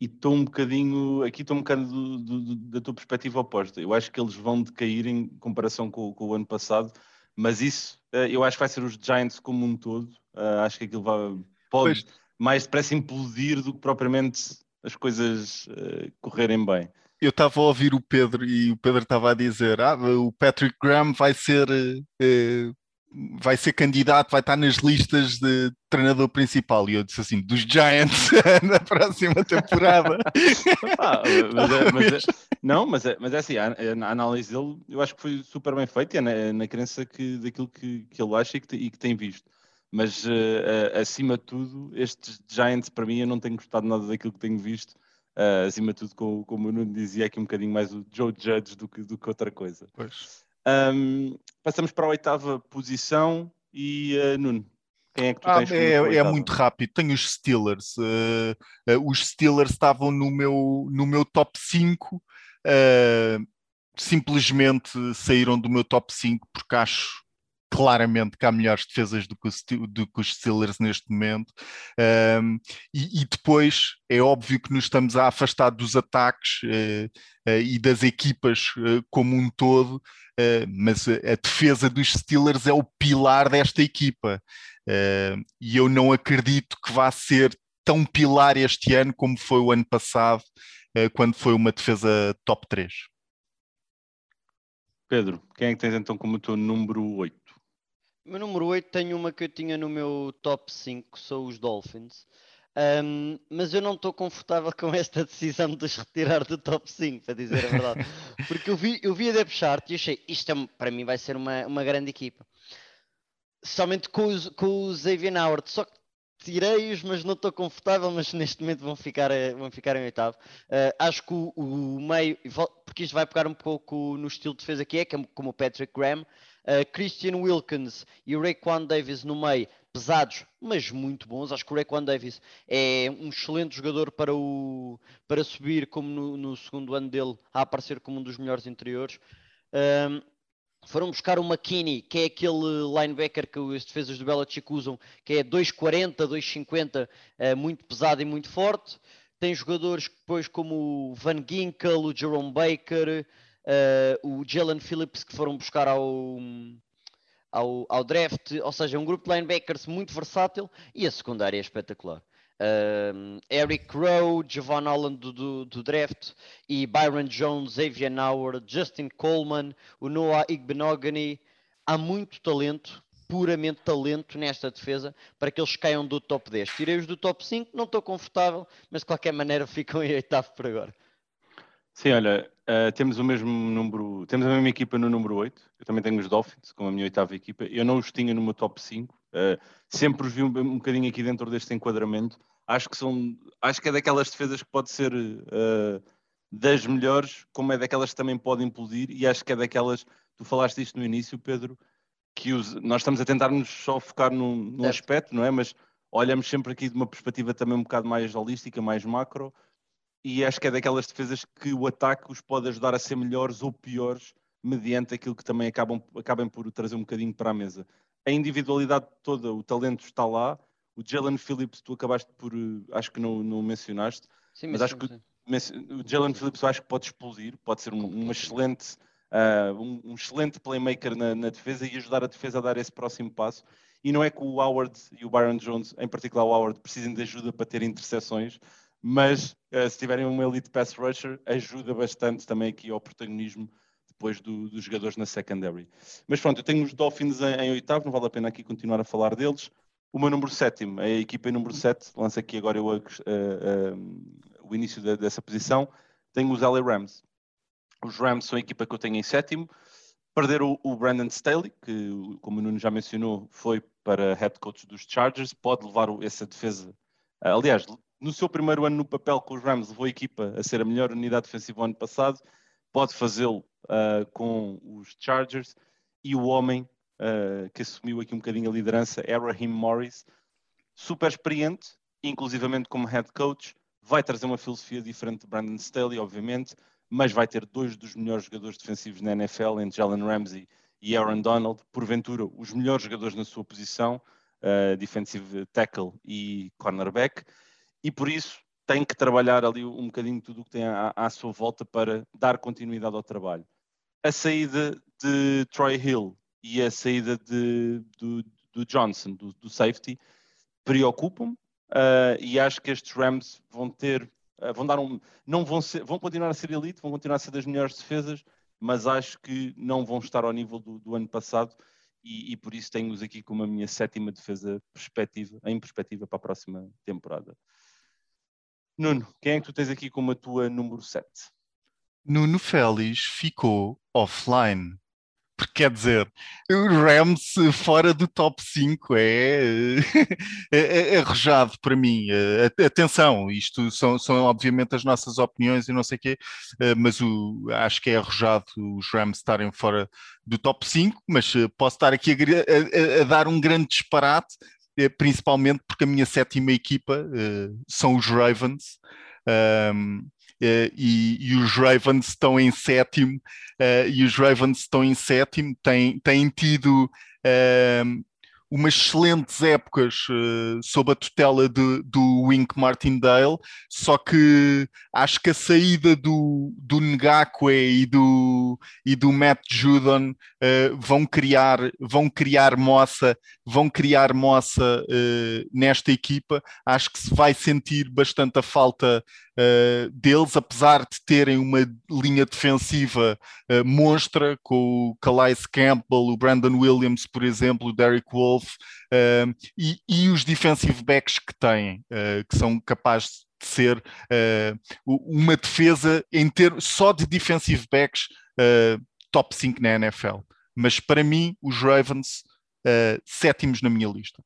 e estou um bocadinho, aqui estou um bocadinho do, do, do, da tua perspectiva oposta. Eu acho que eles vão decair em comparação com, com o ano passado, mas isso uh, eu acho que vai ser os Giants como um todo. Uh, acho que aquilo vai, pode pois. mais depressa implodir do que propriamente as coisas uh, correrem bem. Eu estava a ouvir o Pedro e o Pedro estava a dizer: ah, o Patrick Graham vai ser, uh, vai ser candidato, vai estar nas listas de treinador principal. E eu disse assim: dos Giants na próxima temporada. ah, mas é, mas é, não, mas é, mas é assim: a, a, análise dele eu acho que foi super bem feita, é na, na crença que, daquilo que, que ele acha e que, e que tem visto mas uh, uh, acima de tudo, estes Giants para mim eu não tenho gostado nada daquilo que tenho visto. Uh, acima de tudo, como, como o Nuno dizia, aqui um bocadinho mais o Joe Judge do que, do que outra coisa. Um, passamos para a oitava posição e Nuno. Quem é que tu ah, tens é, é, muito rápido. Tenho os Steelers. os Steelers estavam no meu, no meu top 5. simplesmente saíram do meu top 5 porque acho claramente que há melhores defesas do que, o, do que os Steelers neste momento. Um, e, e, depois é óbvio que nos estamos a afastar dos ataques uh, uh, e das equipas uh, como um todo, mas a, a, defesa dos Steelers é o pilar desta equipa. e eu não acredito que vá ser tão pilar este ano como foi o ano passado, quando foi uma defesa top 3. Pedro, quem é que tens então como teu número 8? Meu número 8 tem uma que eu tinha no meu top 5, são os Dolphins. Um, mas eu não estou confortável com esta decisão de os retirar do top 5, para dizer a verdade. Porque eu vi, eu vi a Depth Chart e achei, isto é, para mim vai ser uma, uma grande equipa. Somente com, os, com o Xavier Howard, só que tirei-os, mas não estou confortável, mas neste momento vão ficar, eh, vão ficar em oitavo. Uh, acho que o, o, meio, porque isto vai pegar um pouco no estilo de defesa que é, que é como o Patrick Graham, uh, Christian Wilkins e Raekwon Davis no meio, pesados, mas muito bons. Acho que o Raekwon Davis é um excelente jogador para, o, para subir, como no, no segundo ano dele, a aparecer como um dos melhores interiores. Um, foram buscar o McKinney, que é aquele linebacker que os defesas do Belichick usam, que é 2,40, 2,50, é, muito pesado e muito forte. Tem jogadores depois como o Van Ginkel, o Jerome Baker, o Jalen Phillips, que foram buscar ao, ao, ao draft, ou seja, um grupo de linebackers muito versátil e a secundária é espetacular. Eric Rowe, Javon Holland do, do, do, draft e Byron Jones, Xavier Howard, Justin Coleman, o Noah Igbenogany. Há muito talento, puramente talento nesta defesa para que eles caiam do top 10. Tirei-os do top 5, não estou confortável, mas de qualquer maneira ficam em oitavo por agora. Sim, olha, uh, temos o mesmo número, temos a mesma equipa no número 8. Eu também tenho os Dolphins como a minha oitava equipa. Eu não os tinha no meu top 5. Uh, eh, sempre os vi um, um bocadinho aqui dentro deste enquadramento. Acho que são, acho que é daquelas defesas que pode ser uh, das melhores, como é daquelas que também podem implodir, e acho que é daquelas, tu falaste isto no início, Pedro, que os, nós estamos a tentar nos só focar num, num aspecto, não é? Mas olhamos sempre aqui de uma perspectiva também um bocado mais holística, mais macro, e acho que é daquelas defesas que o ataque os pode ajudar a ser melhores ou piores mediante aquilo que também acabam, acabem por trazer um bocadinho para a mesa. A individualidade toda, o talento está lá. O Jalen Phillips, tu acabaste por, eh, acho que não, não mencionaste, sim, mas acho que o Jalen Phillips acho que pode explodir, pode ser um, um excelente, uh, um, um, excelente playmaker na, na, defesa e ajudar a defesa a dar esse próximo passo. E não é que o Howard e o Byron Jones, em particular o Howard, precisem de ajuda para ter interseções, mas uh, se tiverem um elite pass rusher, ajuda bastante também aqui ao protagonismo depois do, dos jogadores na secondary. Mas pronto, eu tenho os Dolphins em, em, oitavo, não vale a pena aqui continuar a falar deles. O meu número sétimo, a equipa em número 7, lança aqui agora eu, uh, uh, o início de, dessa posição, tenho os LA Rams. Os Rams são a equipa que eu tenho em sétimo. Perderam o, o Brandon Staley, que, como o Nuno já mencionou, foi para head coach dos Chargers, pode levar essa defesa. aliás, no seu primeiro ano no papel com os Rams, levou a equipa a ser a melhor unidade defensiva ano passado, pode fazê-lo uh, com os Chargers. E o homem uh, que assumiu aqui um bocadinho a liderança é Raheem Morris, super experiente, inclusivamente como head coach, vai trazer uma filosofia diferente de Brandon Staley, obviamente, mas vai ter dois dos melhores jogadores defensivos na NFL, entre Jalen Ramsey e Aaron Donald, porventura os melhores jogadores na sua posição, uh, defensive tackle e cornerback e por isso tem que trabalhar ali um bocadinho tudo o que tem à, à, sua volta para dar continuidade ao trabalho. A saída de Troy Hill e a saída de, do, do Johnson, do, do safety, preocupam-me uh, e acho que estes Rams vão ter, uh, vão dar um, não vão ser, vão continuar a ser elite, vão continuar a ser das melhores defesas, mas acho que não vão estar ao nível do, do ano passado e, e, por isso tenho-os aqui como a minha sétima defesa perspectiva, em perspectiva para a próxima temporada. Nuno, quem é que tu tens aqui como a tua número 7? Nuno Félix ficou offline. Porque quer dizer, o Rams fora do top 5 é, é, é arrojado para mim. Atenção, isto são, são obviamente as nossas opiniões e não sei o quê, mas o, acho que é arrojado os Rams estarem fora do top 5, mas posso estar aqui a, a, a dar um grande disparate é, principalmente porque a minha sétima equipa uh, são os Ravens. Um, uh, eh, e, e, os Ravens estão em sétimo, uh, e os Ravens estão em sétimo, têm, têm tido umas excelentes épocas sob a tutela de, do Wink Martindale, só que acho que a saída do, do Ngakwe e do, e do Matt Judon vão, criar, vão criar moça vão criar moça uh, nesta equipa. Acho que se vai sentir bastante a falta uh, deles, apesar de terem uma linha defensiva uh, monstra, com o Calais Campbell, o Brandon Williams, por exemplo, o Derek Wolf, e, e, os defensive backs que têm, que são capazes de ser uma defesa em ter, só de defensive backs top 5 na NFL. Mas para mim, os Ravens, uh, sétimos na minha lista.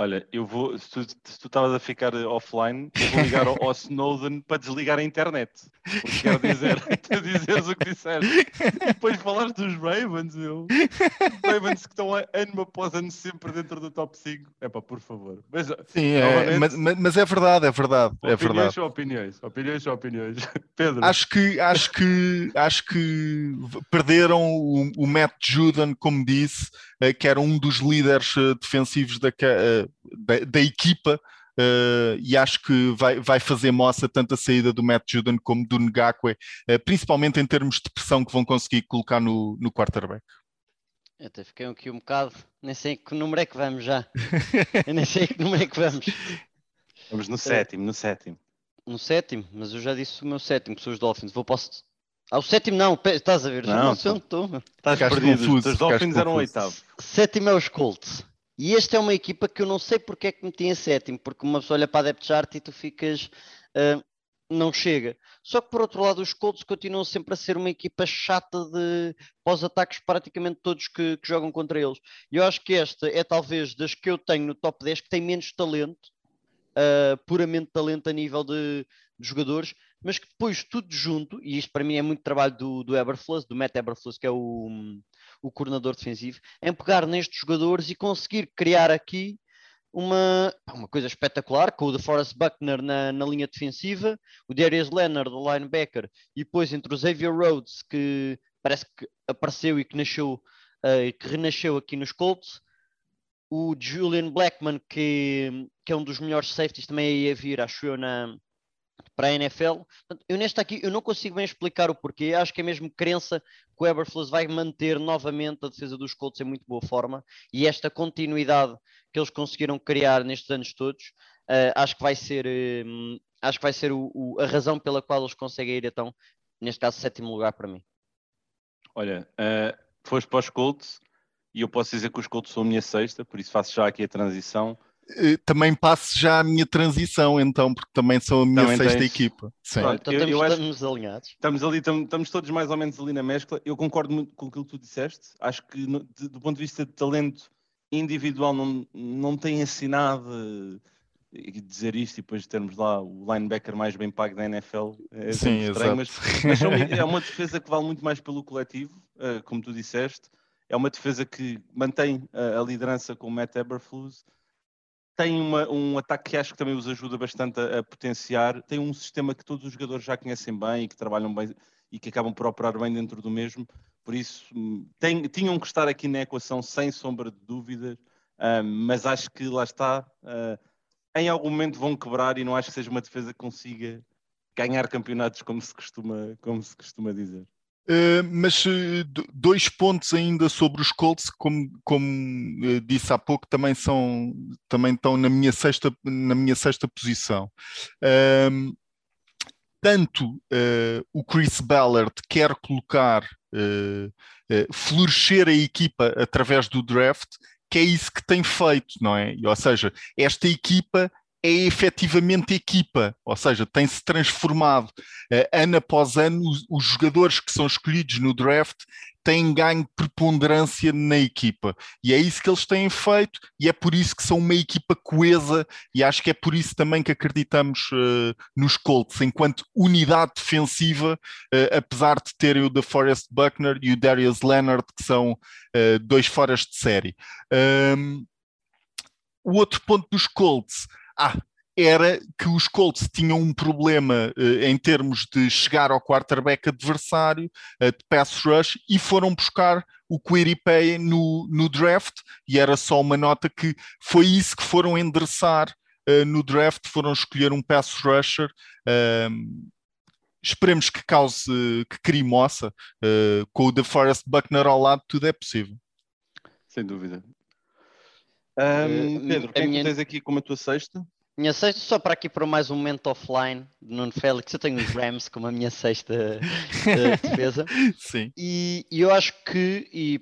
Olha, eu vou, se tu, estavas a ficar offline, eu vou ligar ao, ao, Snowden para desligar a internet. Porque quero dizer, tu dizeres o que disseste. E depois falares dos Ravens, meu. Ravens que estão ano após ano sempre dentro do top 5. É pá, por favor. Mas, Sim, é, mas, mas, é verdade, é verdade. É opiniões verdade. são opiniões, opiniões são opiniões. Pedro. Acho que, acho que, acho que perderam o, o Matt Judon, como disse, eh, que era um dos líderes eh, defensivos da, eh, da, da equipa. Uh, e acho que vai, vai fazer moça tanto a saída do Matt Judon como do Ngakwe, uh, principalmente em termos de pressão que vão conseguir colocar no, no quarterback. Eu até fiquei aqui um bocado, nem sei que número é que vamos já. eu nem sei que número é que vamos. Vamos no sétimo, no sétimo. No sétimo, mas eu já disse o meu sétimo, que são os Dolphins. Vou posso. Ah, o sétimo não, estás a ver? Não, não sei onde estou. Estás perdido. Os Dolphins eram o oitavo. Sétimo é os Colts. E esta é uma equipa que eu não sei porque é que meti em sétimo, porque uma pessoa olha para a depth chart e tu ficas. Uh, não chega. Só que por outro lado, os Colts continuam sempre a ser uma equipa chata de pós-ataques, praticamente todos que, que, jogam contra eles. E eu acho que esta é talvez das que eu tenho no top 10 que tem menos talento, uh, puramente talento a nível de, de, jogadores, mas que depois tudo junto, e isto para mim é muito trabalho do, do Eberflus, do Matt Eberflus, que é o, o coordenador defensivo, em pegar nestes jogadores e conseguir criar aqui uma, uma coisa espetacular, com o DeForest Buckner na, na linha defensiva, o Darius Leonard, o linebacker, e depois entre o Xavier Rhodes, que parece que apareceu e que nasceu, uh, que renasceu aqui nos Colts, o Julian Blackman, que, que é um dos melhores safeties, também ia vir, acho eu, na, para a NFL. Eu neste aqui eu não consigo bem explicar o porquê. Acho que é mesmo crença que o Eberflus vai manter novamente a defesa dos Colts em muito boa forma e esta continuidade que eles conseguiram criar nestes anos todos, uh, acho que vai ser, uh, acho que vai ser o, o, a razão pela qual eles conseguem ir então, neste caso, sétimo lugar para mim. Olha, uh, foste para os Colts e eu posso dizer que os Colts são a minha sexta, por isso faço já aqui a transição. Eh, também passo já a minha transição, então, porque também sou a minha também sexta tens... equipa. Sim. Pronto, então eu, estamos, eu estamos alinhados. Estamos ali, estamos, estamos, todos mais ou menos ali na mescla. Eu concordo muito com aquilo que tu disseste. Acho que no, de, do ponto de vista de talento individual não, não tem assim nada dizer isto e depois termos lá o linebacker mais bem pago da NFL é Sim, estranho, mas, mas é uma defesa que vale muito mais pelo coletivo, uh, como tu disseste. É uma defesa que mantém a, a liderança com o Matt Eberflus tem uma, um ataque que acho que também os ajuda bastante a, a, potenciar. Tem um sistema que todos os jogadores já conhecem bem e que trabalham bem e que acabam por operar bem dentro do mesmo. Por isso, hum, tem, tinham que estar aqui na equação sem sombra de dúvidas, uh, mas acho que lá está. Uh, em algum momento vão quebrar e não acho que seja uma defesa que consiga ganhar campeonatos, como se costuma, como se costuma dizer. Uh, mas uh, dois pontos ainda sobre os Colts, como, como uh, disse há pouco, também são também estão na minha sexta, na minha sexta posição. Ehm, tanto o Chris Ballard quer colocar, florescer a equipa através do draft, que é isso que tem feito, não é? Ou seja, esta equipa é efetivamente equipa, ou seja, tem-se transformado uh, ano após ano. Os, os, jogadores que são escolhidos no draft têm ganho preponderância na equipa e é isso que eles têm feito e é por isso que são uma equipa coesa e acho que é por isso também que acreditamos uh, nos Colts enquanto unidade defensiva, uh, apesar de terem o DeForest Buckner e o Darius Leonard que são dois foras de série. Um, o outro ponto dos Colts ah, era que os Colts tinham um problema uh, em termos de chegar ao quarterback adversário uh, de pass rush e foram buscar o Quiripay no, no draft e era só uma nota que foi isso que foram endereçar uh, no draft, foram escolher um pass rusher ehm, esperemos que cause, que crie moça com o DeForest Buckner ao lado, tudo é possível. Sem dúvida. Um, Pedro, a quem é minha- tu tens aqui como a tua sexta? Minha sexta, só para aqui para mais um momento offline de Nuno Félix, eu tenho os Rams como a minha sexta eh, defesa. Sim. E, e eu acho que, e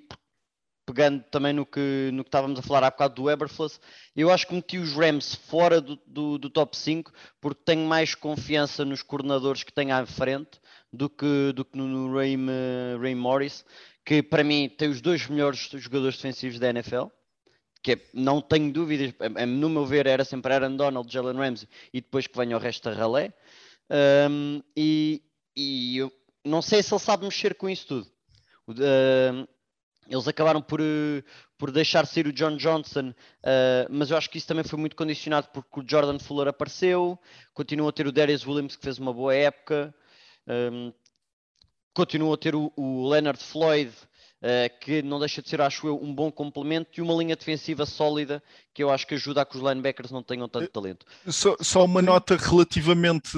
pegando também no que, no que estávamos a falar há bocado do Eberflus, eu acho que meti os Rams fora do, do, do top 5 porque tenho mais confiança nos coordenadores que tenho à frente do que, do que no Ray, Ray Morris, que para mim tem os dois melhores jogadores defensivos da NFL. Que é- não tenho dúvidas, no meu ver, era sempre Aaron Donald, Jalen Ramsey e depois que venha o resto da ralé. Um, e, e eu não sei se ele sabe mexer com isso tudo. Eles acabaram por, eh, por deixar sair o John Johnson, uh, mas eu acho que isso também foi muito condicionado porque o Jordan Fuller apareceu, continuam a ter o Darius Williams que fez uma boa época, um, a ter o, o Leonard Floyd, que não deixa de ser, acho eu, um bom complemento e uma linha defensiva sólida que eu acho que ajuda a que os linebackers não tenham tanto talento. Só, só uma nota relativamente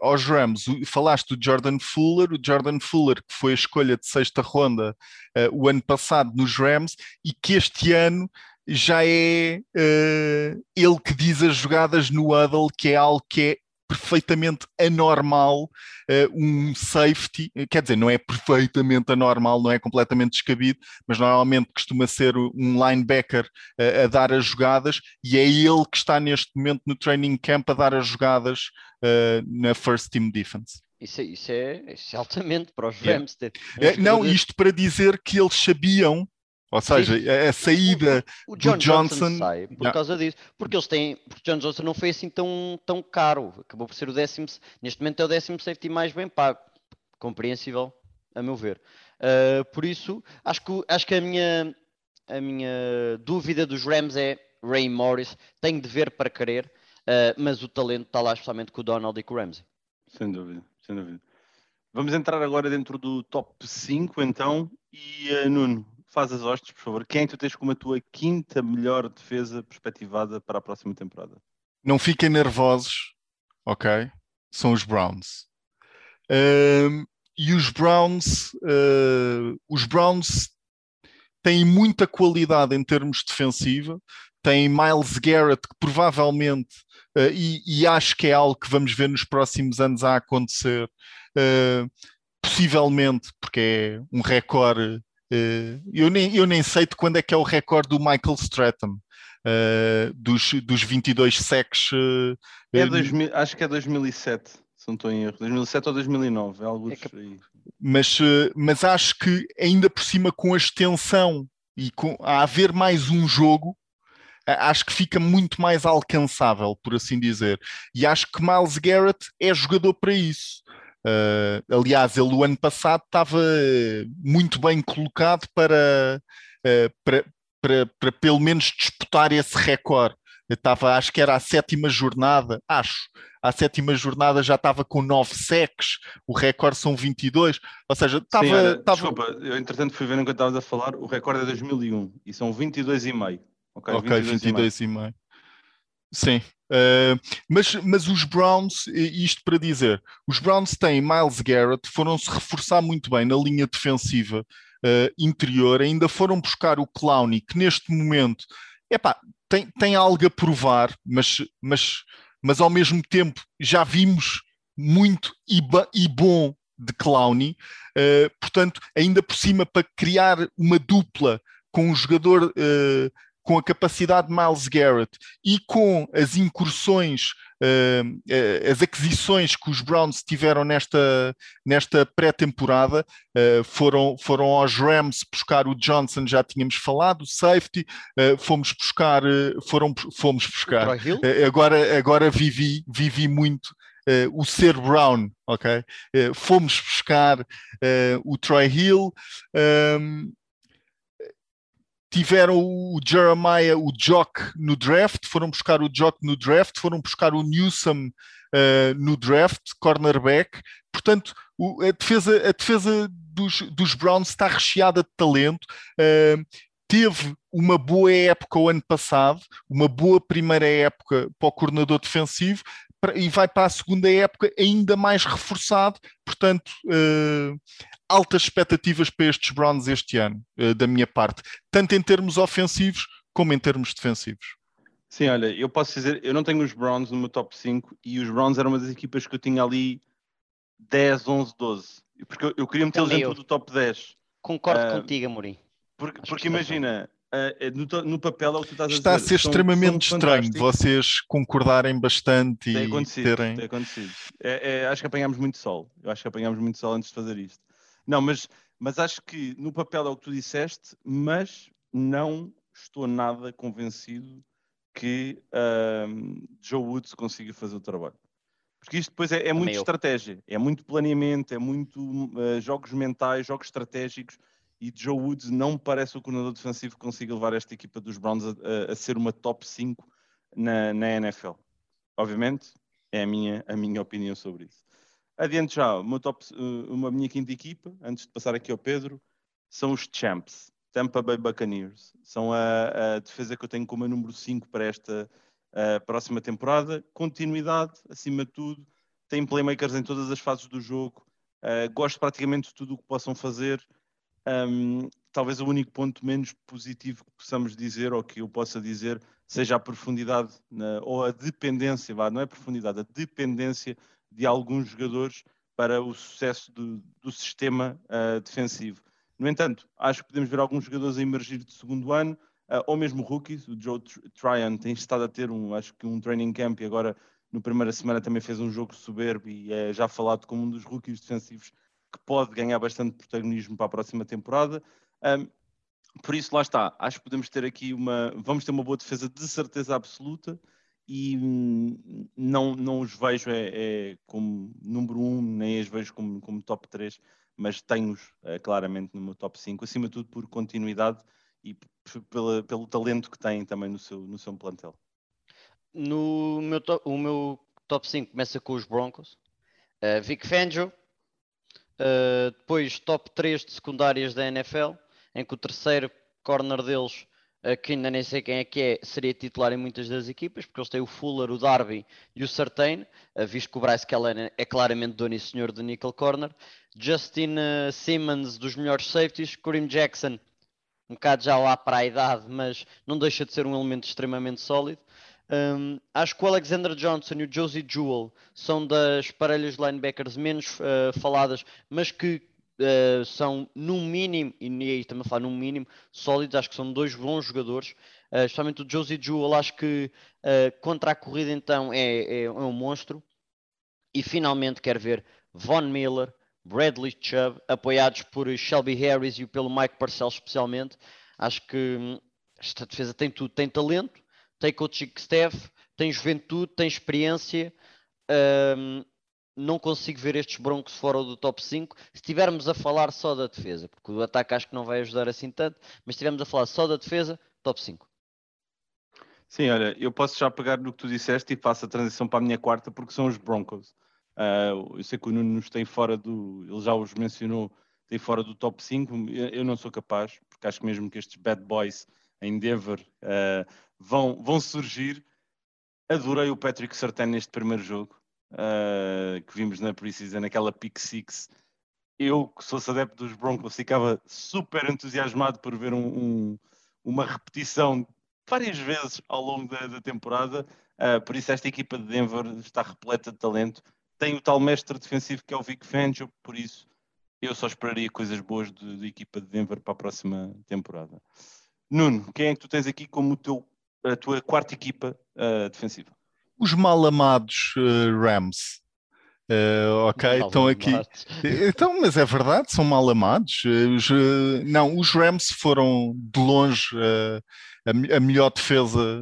aos Rams. Falaste do Jordan Fuller, o Jordan Fuller que foi a escolha de sexta ronda eh, o ano passado nos Rams e que este ano já é eh, ele que diz as jogadas no huddle, que é algo que é perfeitamente anormal eh, um safety, quer dizer, não é perfeitamente anormal, não é completamente descabido, mas normalmente costuma ser um linebacker eh, a dar as jogadas e é ele que está neste momento no training camp a dar as jogadas eh, na first team defense. Isso é, isso é, isso é altamente para os Yeah. Rams Eh, não, isto para dizer que eles sabiam, ou seja, a, a saída O do John Johnson, Johnson- sai por Yeah. causa disso. Porque eles têm. Porque John Johnson não foi assim tão, tão caro. Acabou por ser o décimo. Neste momento é o décimo safety mais bem pago. Compreensível, a meu ver. Uh, por isso, acho que, acho que a, minha, a minha dúvida dos Rams é Ray Morris. Tem de ver para querer. uh, mas o talento está lá, especialmente com o Donald e com o Ramsey. Sem dúvida, sem dúvida. Vamos entrar agora dentro do top 5, então. E eh, Nuno, faz as hostes, por favor. Quem é tu tens como a tua quinta melhor defesa perspectivada para a próxima temporada? não fiquem nervosos, ok? São os Browns. Ahm, e os Browns, ah, os Browns têm muita qualidade em termos defensiva. Tem Miles Garrett, que provavelmente, ah, e, e acho que é algo que vamos ver nos próximos anos a acontecer, ah, possivelmente, porque é um recorde. Ah, eu, nem, eu nem sei de quando é que é o recorde do Michael Stratton. ah, dos, dos 22 sacks uh, É eh, 2000, acho que é 2007, se não estou em erro. 2007 ou 2009, é algo É que- aí. mas, eh, mas acho que ainda por cima com a extensão e com, a haver mais um jogo, acho que fica muito mais alcançável, por assim dizer. E acho que Miles Garrett é jogador para isso. Eh, aliás, ele o ano passado estava muito bem colocado para, eh, para, para, para pelo menos disputar esse recorde. Eu Estava, acho que era a sétima jornada, acho. A sétima jornada já estava com nove sacks, o recorde são 22, ou seja, estava. Sim, olha, estava- Desculpa, eu entretanto fui ver enquanto estavas a falar, o recorde é 2001 e são 22,5. Ok, Ok, 22 e meio. Sim. Uh, mas, mas os Browns, isto para dizer, os Browns têm Miles Garrett, foram-se reforçar muito bem na linha defensiva uh, interior, ainda foram buscar o Clowney, que neste momento epá, tem, tem algo a provar, mas, mas, mas ao mesmo tempo já vimos muito e, e bom de Clowney, Uh, portanto, ainda por cima, para criar uma dupla com um jogador uh, com a capacidade de Miles Garrett e com as incursões, uh, uh, as aquisições que os Browns tiveram nesta, nesta pré-temporada, uh, foram, foram aos Rams buscar o Johnson, já tínhamos falado, o safety, fomos buscar, foram, fomos buscar. Agora, agora vivi, vivi muito uh, o ser Brown, ok? Uh, fomos buscar uh, o Troy Hill, um, tiveram o Jeremiah, o Jock no draft, foram buscar o Jock no draft, foram buscar o Newsom uh, no draft, cornerback. Portanto, o, a defesa, a defesa dos, dos Browns está recheada de talento. Uh, teve uma boa época o ano passado, uma boa primeira época para o coordenador defensivo e vai para a segunda época ainda mais reforçado. Portanto, uh, altas expectativas para estes Browns este ano, uh, da minha parte, tanto em termos ofensivos como em termos defensivos. Sim, olha, eu posso dizer, eu não tenho os Browns no meu top 5 e os Browns eram uma das equipas que eu tinha ali 10, 11, 12. Porque eu, eu queria metê-los dentro do top 10. Concordo uh, contigo, Amorim. Porque, porque imagina, uh, no, no, papel é o que tu estás Está a dizer. Está a ser são, extremamente são estranho vocês concordarem bastante tem e terem... Tem acontecido. É, é, acho que apanhámos muito sol. Eu acho que apanhámos muito sol antes de fazer isto. Não, mas, mas acho que no papel é o que tu disseste, mas não estou nada convencido que uh, Joe Woods consiga fazer o trabalho. Porque isto depois é, é muito estratégia, é muito planeamento, é muito uh, jogos mentais, jogos estratégicos. E Joe Woods não me parece o coordenador defensivo que consiga levar esta equipa dos Browns a, a, a ser uma top 5 na, na, NFL. Obviamente, é a minha, a minha opinião sobre isso. Adiante já, uma, top, uh, uma minha quinta equipa, antes de passar aqui ao Pedro, são os Champs, Tampa Bay Buccaneers. São a, a defesa que eu tenho como a número 5 para esta uh, próxima temporada. Continuidade, acima de tudo. Tem playmakers em todas as fases do jogo. Uh, gosto praticamente de tudo o que possam fazer. Um, talvez o único ponto menos positivo que possamos dizer, ou que eu possa dizer, seja a profundidade na, ou a dependência, vá, não é profundidade, a dependência de alguns jogadores para o sucesso do, do sistema uh, defensivo. No entanto, acho que podemos ver alguns jogadores a emergir de segundo ano, uh, ou mesmo rookies. O Joe Tryon tem estado a ter um, acho que um training camp e agora no primeira semana também fez um jogo soberbo e é já falado como um dos rookies defensivos que pode ganhar bastante protagonismo para a próxima temporada. Um, por isso, lá está. Acho que podemos ter aqui uma. Vamos ter uma boa defesa de certeza absoluta e hum, não, não os vejo é, é, como número um, nem os vejo como, como top 3, mas tenho-os é, claramente no meu top 5, acima de tudo por continuidade e pela, pelo talento que têm também no seu, no seu plantel. No meu top, o meu top 5 começa com os Broncos, uh, Vic Fangio, uh, depois top 3 de secundárias da NFL, em que o terceiro corner deles, que ainda nem sei quem é que é, seria titular em muitas das equipas, porque eles têm o Fuller, o Darby e o Certain, visto que o Bryce Keller é claramente dono e senhor de nickel corner, Justin Simmons dos melhores safeties, Kareem Jackson um bocado já lá para a idade, mas não deixa de ser um elemento extremamente sólido. Um, acho que o Alexander Johnson e o Josie Jewell são das parelhas linebackers menos uh, faladas, mas que uh, são no mínimo, e aí a falar no mínimo, sólidos. Acho que são dois bons jogadores. Uh, especialmente o Josie Jewell, acho que contra a corrida então é, é, é um monstro. E finalmente quero ver Von Miller, Bradley Chubb, apoiados por Shelby Harris e pelo Mike Parcell especialmente. Acho que hum, esta defesa tem tudo, tem talento, tem coaching staff, tem juventude, tem experiência. Um, não consigo ver estes Broncos fora do top 5 se estivermos a falar só da defesa, porque o ataque acho que não vai ajudar assim tanto, mas estivermos a falar só da defesa, top 5. Sim, olha, eu posso já pegar no que tu disseste e faço a transição para a minha quarta, porque são os Broncos. Uh, eu sei que o Nuno nos tem fora do. Ele já os mencionou, tem fora do top 5. Eu não sou capaz, porque acho que mesmo que estes bad boys em Denver uh, vão, vão surgir. Adorei o Patrick Sertan neste primeiro jogo uh, que vimos na Precisa, naquela pick six. Eu, que sou adepto dos Broncos, ficava super entusiasmado por ver um, um, uma repetição várias vezes ao longo da, da temporada. Uh, por isso, esta equipa de Denver está repleta de talento tem o tal mestre defensivo que é o Vic Fangio, por isso eu só esperaria coisas boas da equipa de Denver para a próxima temporada. Nuno, quem é que tu tens aqui como teu, a tua quarta equipa uh, defensiva? Os mal amados uh, Rams. Uh, ok, mal estão aqui. Então, mas é verdade, são mal amados. Os, não, os Rams foram de longe a, a, melhor defesa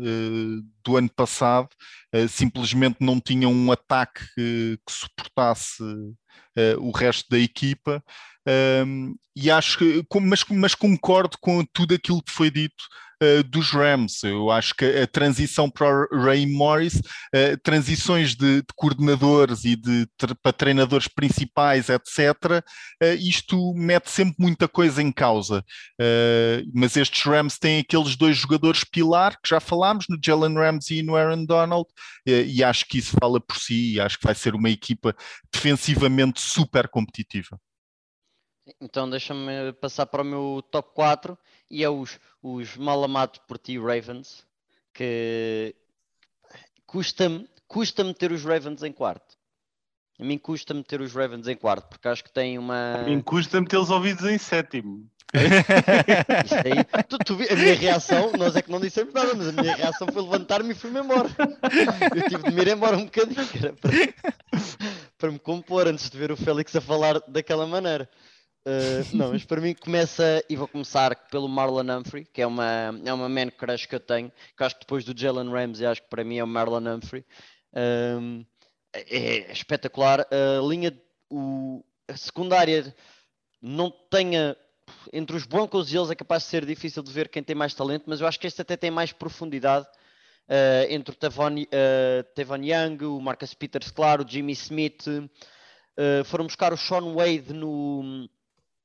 do ano passado eh, simplesmente não tinham um ataque que, que suportasse uh, o resto da equipa. Um, e acho que, mas, mas concordo com tudo aquilo que foi dito uh, dos Rams. Eu acho que a transição para o Ray Morris, uh, transições de, de, coordenadores e de para treinadores principais, etc., uh, isto mete sempre muita coisa em causa. mas estes Rams têm aqueles dois jogadores pilar que já falámos, no Jalen Ramsey e no Aaron Donald, e acho que isso fala por si, acho que vai ser uma equipa defensivamente super competitiva. Então deixa-me passar para o meu top 4 e é os, os mal amados por ti Ravens, que custa-me custa ter os Ravens em quarto. A mim custa-me ter os Ravens em quarto, porque acho que tem uma. A mim custa-me ter os ouvidos em sétimo. aí, tu, tu, a minha reação, nós é que não dissemos nada, mas a minha reação foi levantar-me e fui-me embora. Eu tive de me ir embora um bocadinho, para, para me compor antes de ver o Félix a falar daquela maneira. Uh, não, mas para mim começa, e vou começar pelo Marlon Humphrey, que é uma, é uma man crush que eu tenho, que acho que depois do Jalen Ramsey, acho que para mim é o Marlon Humphrey. Um, é espetacular. A linha, o, a secundária não tenha. Entre os Broncos e eles é capaz de ser difícil de ver quem tem mais talento, mas eu acho que este até tem mais profundidade. Uh, entre o Tavon, uh, Tavon Young, o Marcus Peters, claro, o Jimmy Smith. Uh, foram buscar o Sean Wade no,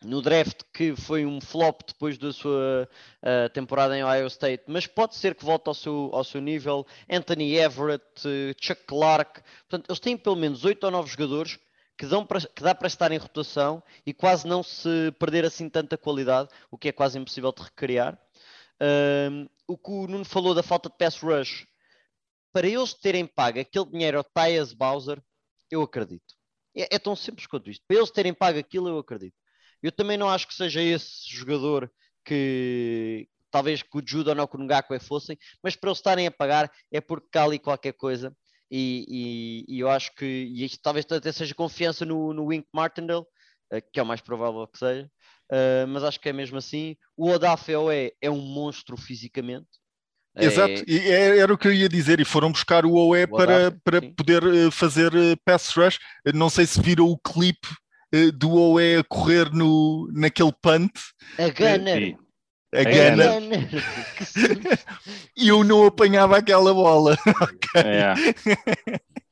no draft que foi um flop depois da sua uh, temporada em Ohio State, mas pode ser que volte ao seu, ao seu nível. Anthony Everett, uh, Chuck Clark, portanto, eles têm pelo menos 8 ou 9 jogadores que, dão que dá para estar em rotação e quase não se perder assim tanta qualidade, o que é quase impossível de recriar. Uh, o que o Nuno falou da falta de pass rush, para eles terem pago aquele dinheiro ao Tyus Bowser, eu acredito. É, é tão simples quanto isto. Para eles terem pago aquilo, eu acredito. Eu também não acho que seja esse jogador que talvez que o Judo ou que o Ngakwe fossem, mas para eles estarem a pagar é porque há ali qualquer coisa. E, e, e eu acho que e isto talvez até seja confiança no, no Wink Martindale, uh, que é o mais provável que seja, uh, mas acho que é mesmo assim. O Odafel é, é um monstro fisicamente. Exato, é... e é, era o que eu ia dizer, e foram buscar o OE para, para poder eh, fazer pass rush. Não sei se viram o clipe eh, do Oé a correr no, naquele punt. A Gunner. A Gunner. e eu não apanhava aquela bola. é.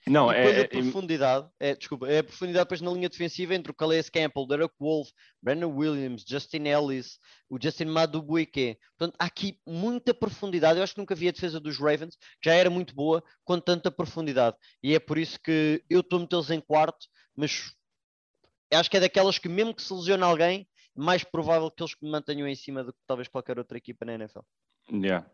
Não, é, a profundidade, é, desculpa, é a profundidade depois na linha defensiva entre o Calais Campbell, Derek Wolf, Brandon Williams, Justin Ellis, o Justin Madubuike. Portanto, há aqui muita profundidade. Eu acho que nunca vi a defesa dos Ravens, que já era muito boa, com tanta profundidade. E é por isso que eu estou a metê-los em quarto, mas acho que é daquelas que, mesmo que se lesione alguém, mais provável que eles me mantenham em cima do que talvez qualquer outra equipa na NFL. Yeah.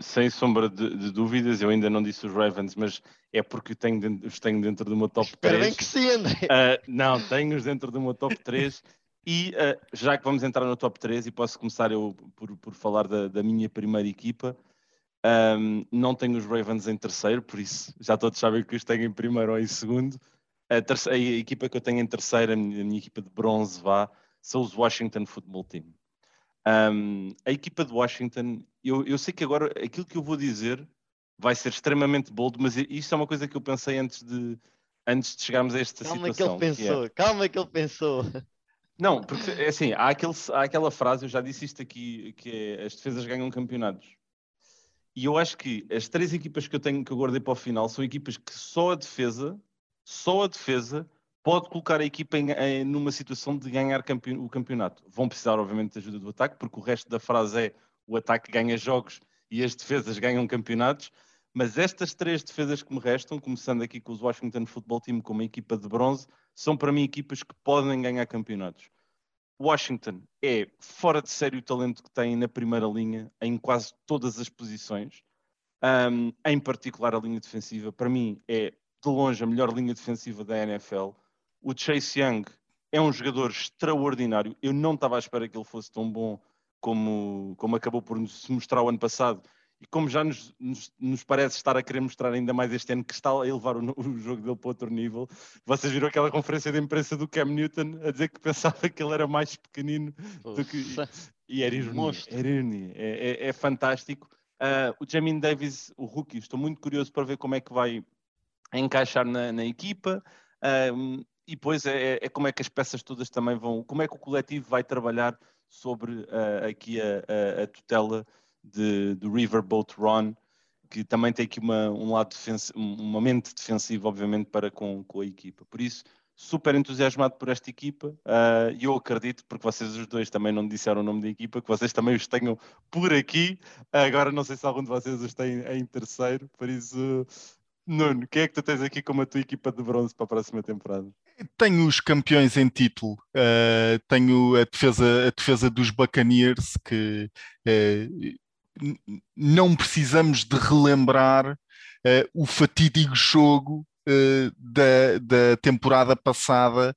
Sem sombra de, de, dúvidas, eu ainda não disse os Ravens, mas é porque tenho dentro, os tenho dentro do meu top Espero 3. bem que sim, André. Uh, não, tenho-os dentro do meu top 3. e uh, já que vamos entrar no top 3, e posso começar eu por, por falar da, da minha primeira equipa, um, não tenho os Ravens em terceiro, por isso já todos sabem que os tenho em primeiro ou em segundo. A, terceira, a equipa que eu tenho em terceira, a minha, a minha equipa de bronze, vá, são os Washington Football Team. Um, a equipa de Washington, eu, eu, sei que agora aquilo que eu vou dizer vai ser extremamente bold, mas isto é uma coisa que eu pensei antes de, antes de chegarmos a esta calma situação. Que ele pensou, que é... Calma que ele pensou. Não, porque é assim, há, aquele, há aquela frase, eu já disse isto aqui, que é as defesas ganham campeonatos. E eu acho que as três equipas que eu tenho que eu guardei para o final são equipas que só a defesa só a defesa pode colocar a equipa em, em, numa situação de ganhar campe, o campeonato. Vão precisar, obviamente, de ajuda do ataque, porque o resto da frase é o ataque ganha jogos e as defesas ganham campeonatos. Mas estas três defesas que me restam, começando aqui com os Washington Football Team como uma equipa de bronze, são para mim equipas que podem ganhar campeonatos. Washington é fora de sério o talento que tem na primeira linha, em quase todas as posições, um, em particular a linha defensiva. Para mim é de longe a melhor linha defensiva da NFL. O Chase Young é um jogador extraordinário. Eu não estava à espera que ele fosse tão bom como, como acabou por se mostrar o ano passado e como já nos, nos, nos, parece estar a querer mostrar ainda mais este ano que está a elevar o, o, jogo dele para outro nível. Vocês viram aquela conferência de imprensa do Cam Newton a dizer que pensava que ele era mais pequenino do que. E era ironia. Era ironia. É, é, é fantástico. Uh, o Jamin Davis, o rookie, estou muito curioso para ver como é que vai a encaixar na, na equipa. E depois é, é, como é que as peças todas também vão, como é que o coletivo vai trabalhar sobre uh, aqui a, a, a, tutela de, do Riverboat Ron, que também tem aqui uma, um lado uma mente defensiva, obviamente, para com, com a equipa. Por isso, super entusiasmado por esta equipa uh, e eu acredito, porque vocês os dois também não disseram o nome da equipa, que vocês também os tenham por aqui. Agora não sei se algum de vocês os tem em terceiro, por isso Nuno, quem é que tu tens aqui como a tua equipa de bronze para a próxima temporada? Tenho os campeões em título. Uh, tenho a defesa, a defesa dos Buccaneers, que uh, não precisamos de relembrar uh, o fatídico jogo da, da, temporada passada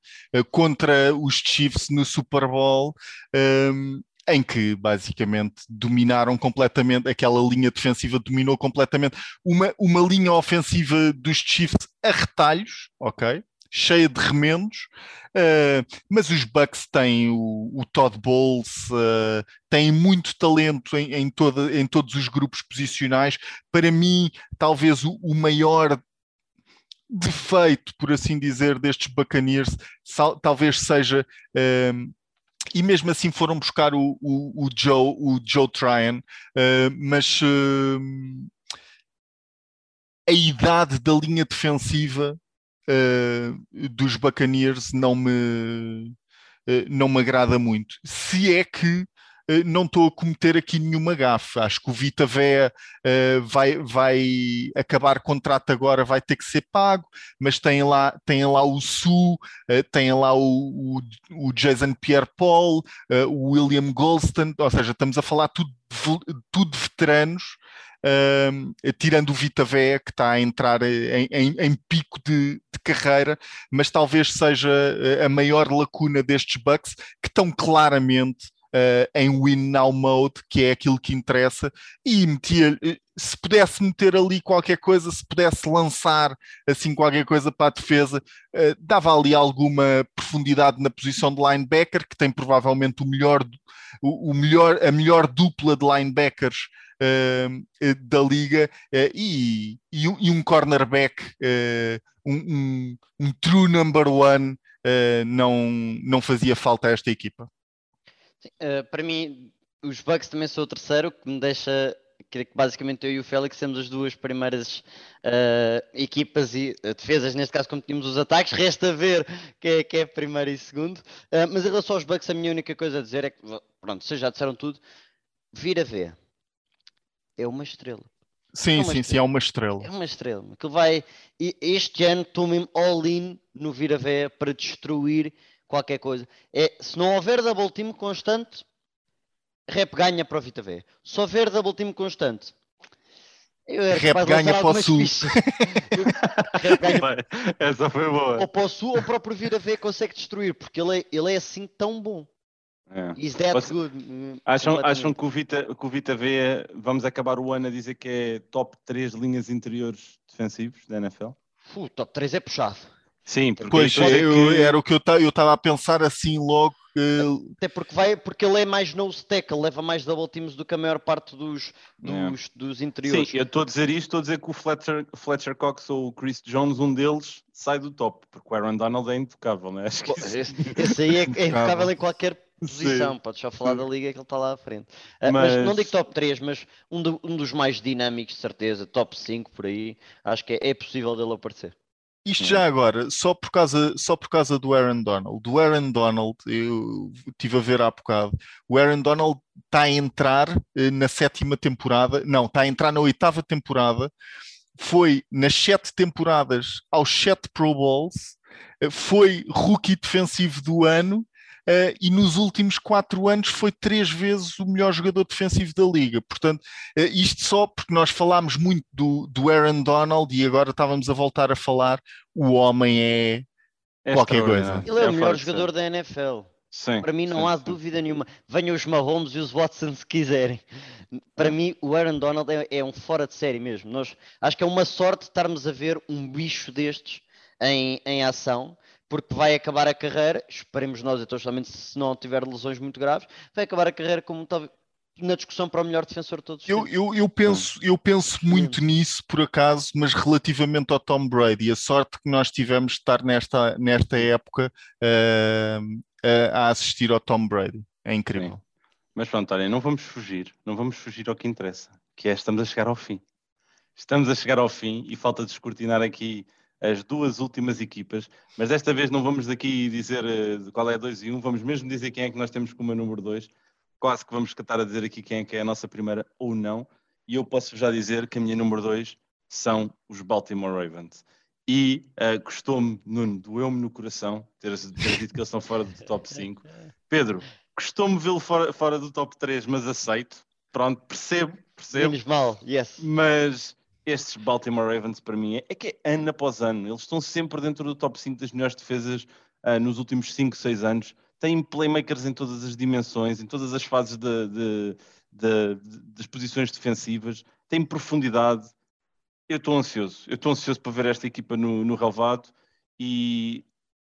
contra os Chiefs no Super Bowl. Um, em que basicamente dominaram completamente, aquela linha defensiva dominou completamente uma, uma linha ofensiva dos Chiefs a retalhos, ok? Cheia de remendos, uh, mas os Bucks têm o, o Todd Bowles, uh, têm muito talento em, em, toda, em todos os grupos posicionais. Para mim, talvez o, o maior defeito, por assim dizer, destes Buccaneers talvez seja uh, e mesmo assim foram buscar o, o, o Joe, o Joe Tryon, uh, mas uh, a idade da linha defensiva uh, dos Buccaneers não me, não me agrada muito. Se é que não estou a cometer aqui nenhuma gafe. Acho que o Vita Vea uh, vai, vai acabar contrato agora, vai ter que ser pago, mas tem lá, tem lá o Su, uh, tem lá o, o, o Jason Pierre-Paul, uh, o William Golston, ou seja, estamos a falar tudo, tudo veteranos. Uh, tirando o Vita Vea, que está a entrar em, em, em pico de, de, carreira, mas talvez seja a maior lacuna destes Bucks, que estão claramente uh, em win now mode, que é aquilo que interessa, e metia eh, se pudesse meter ali qualquer coisa, se pudesse lançar assim qualquer coisa para a defesa, uh, dava ali alguma profundidade na posição de linebacker, que tem provavelmente o melhor, o, o melhor, a melhor dupla de linebackers uh, da liga uh, e, e, e, um, cornerback, um, um, um, true number one, não, não fazia falta a esta equipa. Uh, para mim, os Bucks também são o terceiro, que me deixa. Que basicamente eu e o Félix temos as duas primeiras uh, equipas e uh, defesas, neste caso, como tínhamos os ataques. Resta ver quem é, quem é primeiro e segundo. mas em relação aos Bucks, a minha única coisa a dizer é que, pronto, vocês já disseram tudo. Vira ver. É uma estrela. Sim, é sim, estrela. sim, é uma estrela. É uma estrela. Que vai. Este ano estou mesmo all-in no Vira Vé para destruir qualquer coisa. É, se não houver double team constante, rap ganha para o Vita V. Se houver double team constante, eu rap ganha para o Sul. ganha... Essa foi boa. Ou para o Sul ou para o próprio Vita V consegue destruir, porque ele é, ele é assim tão bom. É. Is that Você... good? Acham, acham que, o Vita, que o Vita V, vamos acabar o ano a dizer que é top 3 linhas interiores defensivos da NFL? Uh, top 3 é puxado. Sim, pois eu, que... era o que eu estava a pensar assim logo. Que... Até porque, vai, porque ele é mais nose tackle, leva mais double teams do que a maior parte dos, dos, é. dos interiores. Sim, eu estou a dizer isto, estou a dizer que o Fletcher, Fletcher Cox ou o Chris Jones, um deles, sai do top, porque o Aaron Donald é intocável, não é? Acho que isso... esse, esse aí é, é intocável em qualquer posição, Sim. podes só falar da liga que ele está lá à frente. Uh, mas... mas... não digo top 3, mas um, do, um dos mais dinâmicos, de certeza, top 5 por aí, acho que é, é possível dele aparecer. Isto já agora, só por causa, só por causa do Aaron Donald. Do Aaron Donald, eu estive a ver há bocado, o Aaron Donald está a entrar eh, na sétima temporada, não, está a entrar na oitava temporada, foi nas sete temporadas aos sete Pro Bowls, eh, foi rookie defensivo do ano uh, e nos últimos quatro anos foi três vezes o melhor jogador defensivo da liga. Portanto, uh, isto só porque nós falámos muito do, do Aaron Donald e agora estávamos a voltar a falar, o homem é, é qualquer coisa. Ele é, é o melhor jogador da NFL. Sim, para mim não sim, há sim. dúvida nenhuma. Venham os Mahomes e os Watson se quiserem. Para mim o Aaron Donald é, é, um fora de série mesmo. Nós, acho que é uma sorte estarmos a ver um bicho destes em, em ação porque vai acabar a carreira, esperemos nós, então, justamente se não tiver lesões muito graves, vai acabar a carreira como talvez na discussão para o melhor defensor de todos os eu, eu, eu, penso, eu penso muito nisso, por acaso, mas relativamente ao Tom Brady, a sorte que nós tivemos de estar nesta, nesta época uh, uh, a assistir ao Tom Brady. É incrível. Sim. Mas pronto, olha, não vamos fugir, não vamos fugir ao que interessa, que é estamos a chegar ao fim. Estamos a chegar ao fim e falta descortinar aqui as duas últimas equipas, mas desta vez não vamos daqui dizer uh, qual é 2 e 1, um, vamos mesmo dizer quem é que nós temos como número 2. Quase que vamos estar a dizer aqui quem é que é a nossa primeira ou não. E eu posso já dizer que a minha número 2 são os Baltimore Ravens. E uh, gostou-me, Nuno, doeu-me no coração ter, ter dito que eles estão fora do top 5. Pedro, gostou-me vê-lo fora, fora do top 3, mas aceito. Pronto, percebo, percebo. Menos mal, yes. Mas estes Baltimore Ravens, para mim, é, que é ano após ano. Eles estão sempre dentro do top 5 das melhores defesas uh, nos últimos 5, 6 anos. Têm playmakers em todas as dimensões, em todas as fases de, de, de, das posições defensivas. Têm profundidade eu estou ansioso. Eu estou ansioso para ver esta equipa no, no relevado e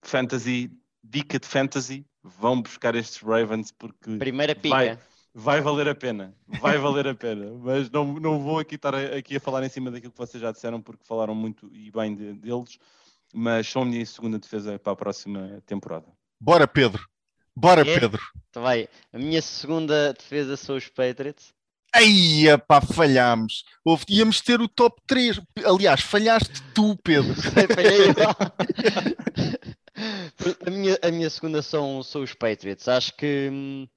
fantasy, dica de fantasy, vão buscar estes Ravens porque primeira pica. Vai, vai valer a pena, vai valer a pena. Mas não, não vou aqui estar a, aqui a falar em cima daquilo que vocês já disseram porque falaram muito e bem de, deles, mas são a minha segunda defesa para a próxima temporada. Bora Pedro, bora é? Pedro. Então vai, a minha segunda defesa são os Patriots. Aí, pá, falhámos. íamos ter o top 3. Aliás, falhaste tu, Pedro. Falhei a, minha, a minha segunda são, são os Patriots. Acho que hum,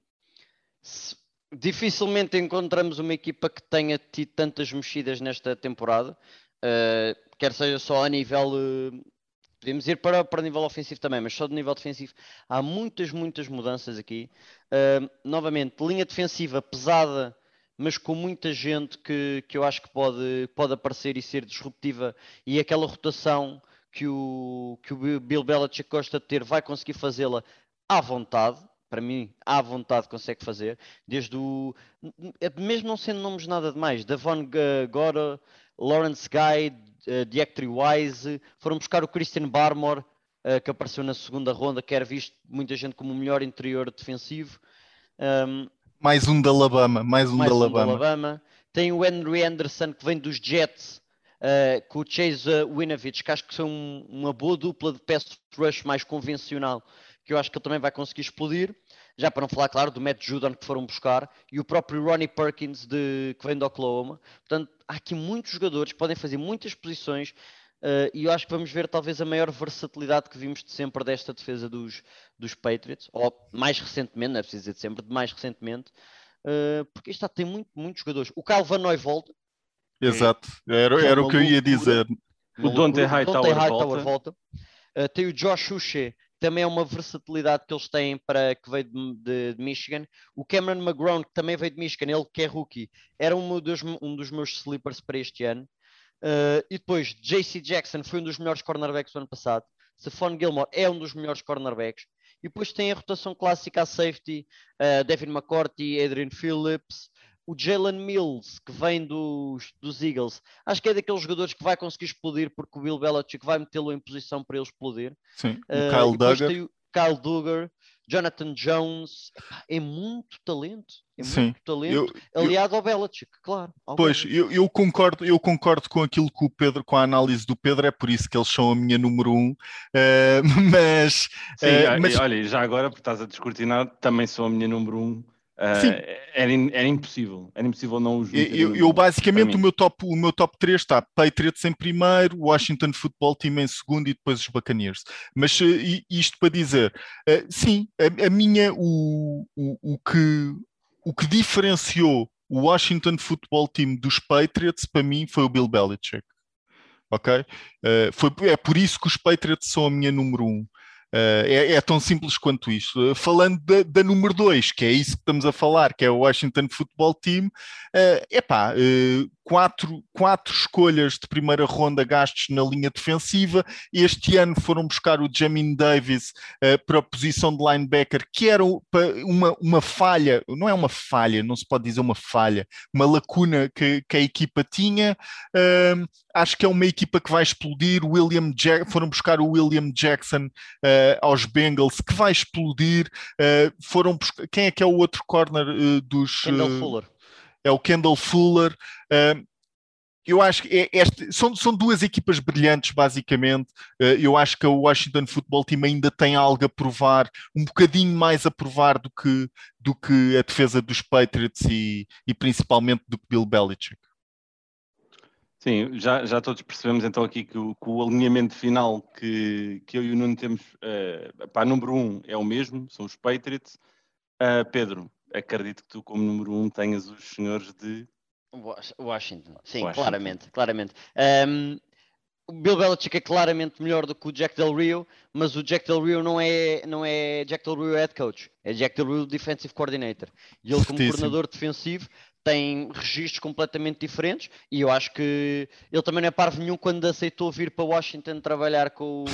se, dificilmente encontramos uma equipa que tenha tido tantas mexidas nesta temporada. Uh, quer seja só a nível. Uh, podemos ir para, para nível ofensivo também, mas só de nível defensivo. Há muitas, muitas mudanças aqui. Uh, novamente, linha defensiva pesada mas com muita gente que, que eu acho que pode, pode aparecer e ser disruptiva e aquela rotação que o, que o Bill Belichick gosta de ter vai conseguir fazê-la à vontade. Para mim, à vontade consegue fazer. Desde o. Mesmo não sendo nomes nada demais. Davon Gora, Lawrence Guy, uh, Diactry Wise, foram buscar o Christian Barmore, uh, que apareceu na segunda ronda, que era visto muita gente como o melhor interior defensivo. Um, mais um da Alabama, mais um mais da Alabama. Um Alabama. Tem o Henry Anderson que vem dos Jets, uh, com o Chase Winovich, que acho que são uma boa dupla de pass rush mais convencional, que eu acho que ele também vai conseguir explodir. Já para não falar, claro, do Matt Judon que foram buscar e o próprio Ronnie Perkins de, que vem do Oklahoma. Portanto, há aqui muitos jogadores que podem fazer muitas posições Uh, e eu acho que vamos ver talvez a maior versatilidade que vimos de sempre desta defesa dos, dos Patriots, ou mais recentemente, não é preciso dizer de sempre, de mais recentemente, uh, porque está tem muito, muitos jogadores. O Calvanoy volta. Exato, era, era o que eu ia dizer. O Dante Hightower volta. volta. Uh, tem o Josh Uche, também é uma versatilidade que eles têm para que veio de, de, de, Michigan. O Cameron McGrone, que também veio de Michigan, ele que é rookie, era um dos, um dos meus sleepers para este ano. Uh, e depois, JC Jackson foi um dos melhores cornerbacks do ano passado. Stephon Gilmore é um dos melhores cornerbacks. E depois tem a rotação clássica a safety, uh, Devin McCourty, Adrian Phillips, o Jalen Mills, que vem dos, dos Eagles. Acho que é daqueles jogadores que vai conseguir explodir, porque o Bill Belichick vai metê-lo em posição para ele explodir. Sim, o uh, Kyle Duggar. o Kyle Duggar, Jonathan Jones, é muito talento. É Sim, muito talento, eu, aliado eu, ao Belichick, claro. Ao pois, Belichick. Eu, eu, concordo, eu concordo com aquilo que o Pedro, com a análise do Pedro, é por isso que eles são a minha número um, uh, mas, Sim, uh, mas... olha, já agora, porque estás a descortinar, também sou a minha número um Uh, era, era, impossível, era impossível não os Eu, eu basicamente o meu, top, o meu top 3 está Patriots em primeiro, Washington Football Team em segundo e depois os Buccaneers. Mas uh, isto para dizer, uh, sim, a, a, minha, o, o, o, que, o que diferenciou o Washington Football Team dos Patriots para mim foi o Bill Belichick. Ok? foi, é por isso que os Patriots são a minha número um. Uh, é, é, tão simples quanto isto. Uh, falando da, da número 2, que é isso que estamos a falar, que é o Washington Football Team, uh, epá, uh, quatro, quatro escolhas de primeira ronda gastos na linha defensiva. Este ano foram buscar o Jamin Davis uh, para a posição de linebacker, que era uma, uma falha, não é uma falha, não se pode dizer uma falha, uma lacuna que, que a equipa tinha. Uh, acho que é uma equipa que vai explodir. William Jack, foram buscar o William Jackson uh, aos Bengals, que vai explodir. foram buscar, quem é que é o outro corner dos. Kendall Fuller é o Kendall Fuller. Uh, eu acho que é este, são, são duas equipas brilhantes, basicamente. Uh, eu acho que o Washington Football Team ainda tem algo a provar, um bocadinho mais a provar do que, do que a defesa dos Patriots e, e principalmente do Bill Belichick. Sim, já, já todos percebemos então aqui que o, que o alinhamento final que, que eu e o Nuno temos uh, para número um é o mesmo, são os Patriots. Uh, Pedro, acredito que tu, como número um, tenhas os senhores de Washington, sim, Washington. claramente, claramente. Um, o Bill Belichick é claramente melhor do que o Jack Del Rio, mas o Jack Del Rio não é, não é Jack Del Rio head coach, é Jack Del Rio defensive coordinator. E ele, como coordenador defensivo, tem registros completamente diferentes e eu acho que ele também não é parvo nenhum quando aceitou vir para Washington trabalhar com,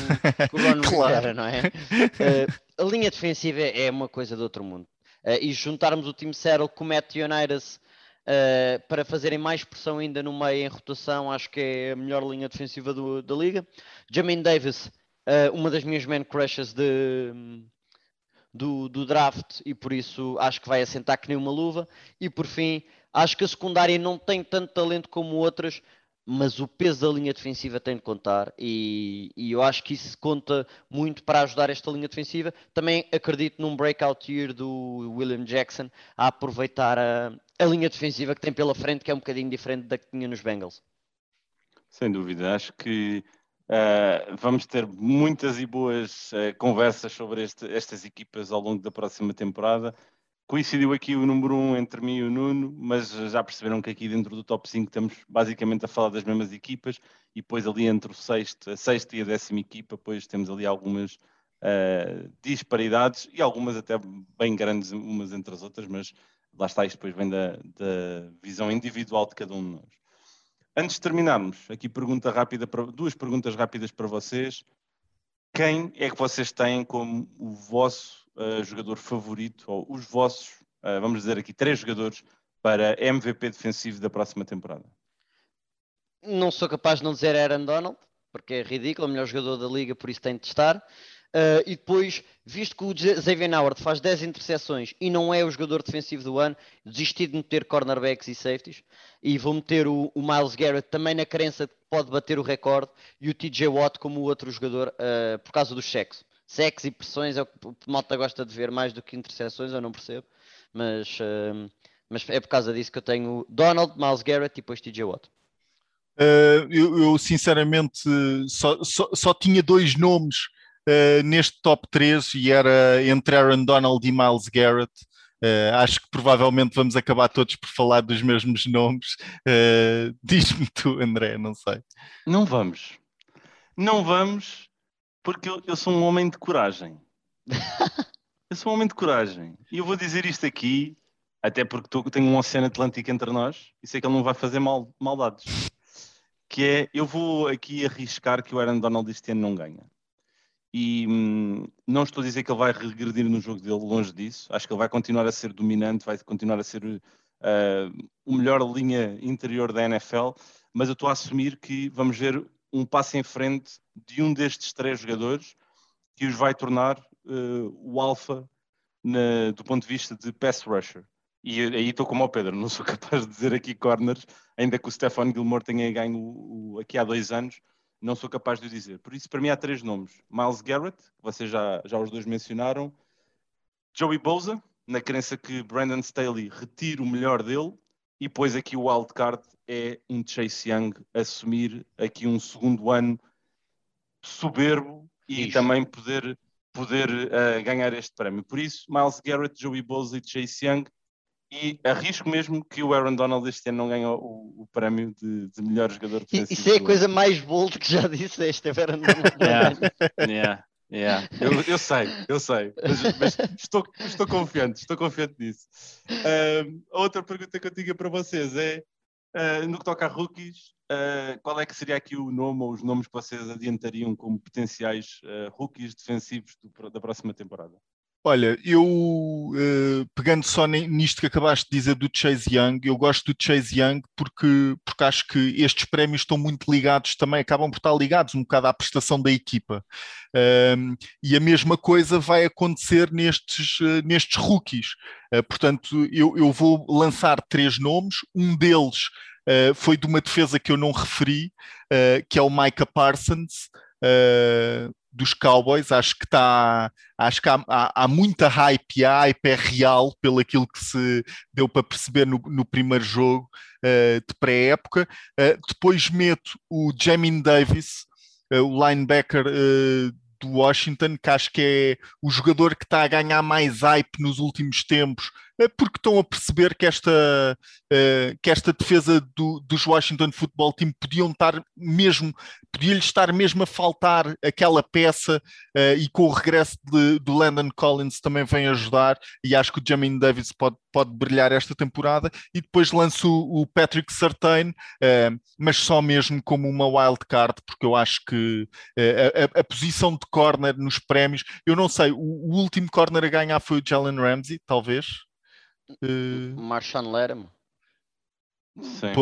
com o Ron claro. Rivera, não é? Uh, a linha defensiva é uma coisa de outro mundo. Uh, e juntarmos o time Seattle com o Matt Unitas Uh, para fazerem mais pressão ainda no meio em rotação, acho que é a melhor linha defensiva do, da liga. Jamin Davis, uh, uma das minhas man crushes de, do, do, draft, e por isso acho que vai assentar que nem uma luva. E por fim, acho que a secundária não tem tanto talento como outras, mas o peso da linha defensiva tem de contar e, e, eu acho que isso conta muito para ajudar esta linha defensiva. Também acredito num breakout year do William Jackson a aproveitar a, a linha defensiva que tem pela frente, que é um bocadinho diferente da que tinha nos Bengals. Sem dúvida, acho que uh, vamos ter muitas e boas uh, conversas sobre este, estas equipas ao longo da próxima temporada coincidiu aqui o número 1 um entre mim e o Nuno, mas já perceberam que aqui dentro do top 5 estamos basicamente a falar das mesmas equipas e depois ali entre o sexto, a sexta e a décima equipa, depois temos ali algumas uh, disparidades e algumas até bem grandes umas entre as outras, mas lá está, isto depois vem da, da visão individual de cada um de nós. Antes de terminarmos, aqui pergunta rápida para, duas perguntas rápidas para vocês. Quem é que vocês têm como o vosso uh, jogador favorito, ou os vossos, uh, vamos dizer aqui, três jogadores para MVP defensivo da próxima temporada? Não sou capaz de não dizer Aaron Donald, porque é ridículo, é o melhor jogador da liga, por isso tem de estar. Uh, e depois, visto que o Xavier Howard faz 10 interseções e não é o jogador defensivo do ano, desisti de meter cornerbacks e safeties e vou meter o, o Miles Garrett também na crença de que pode bater o recorde e o TJ Watt como outro jogador uh, por causa dos sexos sexo e pressões é o que o malta gosta de ver mais do que interseções, eu não percebo. Mas, uh, mas é por causa disso que eu tenho Donald, Miles Garrett e depois TJ Watt. Uh, eu, eu, sinceramente só, só, só, tinha dois nomes uh, neste top 3 e era entre Aaron Donald e Miles Garrett. Uh, acho que provavelmente vamos acabar todos por falar dos mesmos nomes. Diz-me tu, André, não sei. Não vamos. Não vamos, porque eu, eu sou um homem de coragem. eu sou um homem de coragem. E eu vou dizer isto aqui, até porque tô, tenho um oceano Atlântico entre nós e sei que ele não vai fazer mal, maldades. Que é, eu vou aqui arriscar que o Aaron Donald este ano não ganha. E hum, não estou a dizer que ele vai regredir no jogo dele, longe disso. Acho que ele vai continuar a ser dominante, vai continuar a ser uh, o melhor linha interior da NFL, mas eu estou a assumir que vamos ver um passo em frente de um destes três jogadores que os vai tornar uh, o alfa do ponto de vista de pass rusher. E aí estou como o Pedro, não sou capaz de dizer aqui corners, ainda que o Stefan Gilmore tenha ganho o, o, aqui há dois anos, não sou capaz de o dizer. Por isso, para mim, há três nomes: Miles Garrett, que vocês já, já os dois mencionaram, Joey Bosa, na crença que Brandon Staley retire o melhor dele, e depois aqui o wildcard é um Chase Young assumir aqui um segundo ano soberbo e isso. também poder, poder uh, ganhar este prémio. Por isso, Miles Garrett, Joey Bosa e Chase Young e arrisco mesmo que o Aaron Donald este ano não ganhe o, o prémio de, de, melhor jogador. Isso é a coisa mais bold que já disseste, Aaron Donald. yeah, yeah. Yeah, eu, eu, sei, eu sei, mas, mas, estou, estou confiante, estou confiante nisso. Uh, outra pergunta que eu tinha para vocês é, uh, no que toca a rookies, uh, qual é que seria aqui o nome ou os nomes que vocês adiantariam como potenciais rookies defensivos do, da próxima temporada? Olha, eu uh, pegando só nisto que acabaste de dizer do Chase Young, eu gosto do Chase Young porque, porque acho que estes prémios estão muito ligados também, acabam por estar ligados um bocado à prestação da equipa. E a mesma coisa vai acontecer nestes, uh, nestes rookies. Uh, portanto, eu, eu vou lançar três nomes, um deles foi de uma defesa que eu não referi, que é o Micah Parsons. Uh, dos Cowboys. Acho que está, acho que há, há, há, muita hype e a hype é real pelo aquilo que se deu para perceber no, no primeiro jogo uh, de pré-época. Uh, depois meto o Jamin Davis, uh, o linebacker do Washington, que acho que é o jogador que está a ganhar mais hype nos últimos tempos porque estão a perceber que esta, uh, que esta defesa do, dos Washington Football Team podiam estar mesmo, podia-lhe estar mesmo a faltar aquela peça uh, e com o regresso de, do Landon Collins também vem ajudar e acho que o Jamin Davis pode, pode brilhar esta temporada e depois lanço o, o Patrick Sartain, uh, mas só mesmo como uma wild card, porque eu acho que a, a, a, posição de corner nos prémios, eu não sei, o, o último corner a ganhar foi o Jalen Ramsey, talvez. Uh... Marshawn Lerma. Sim.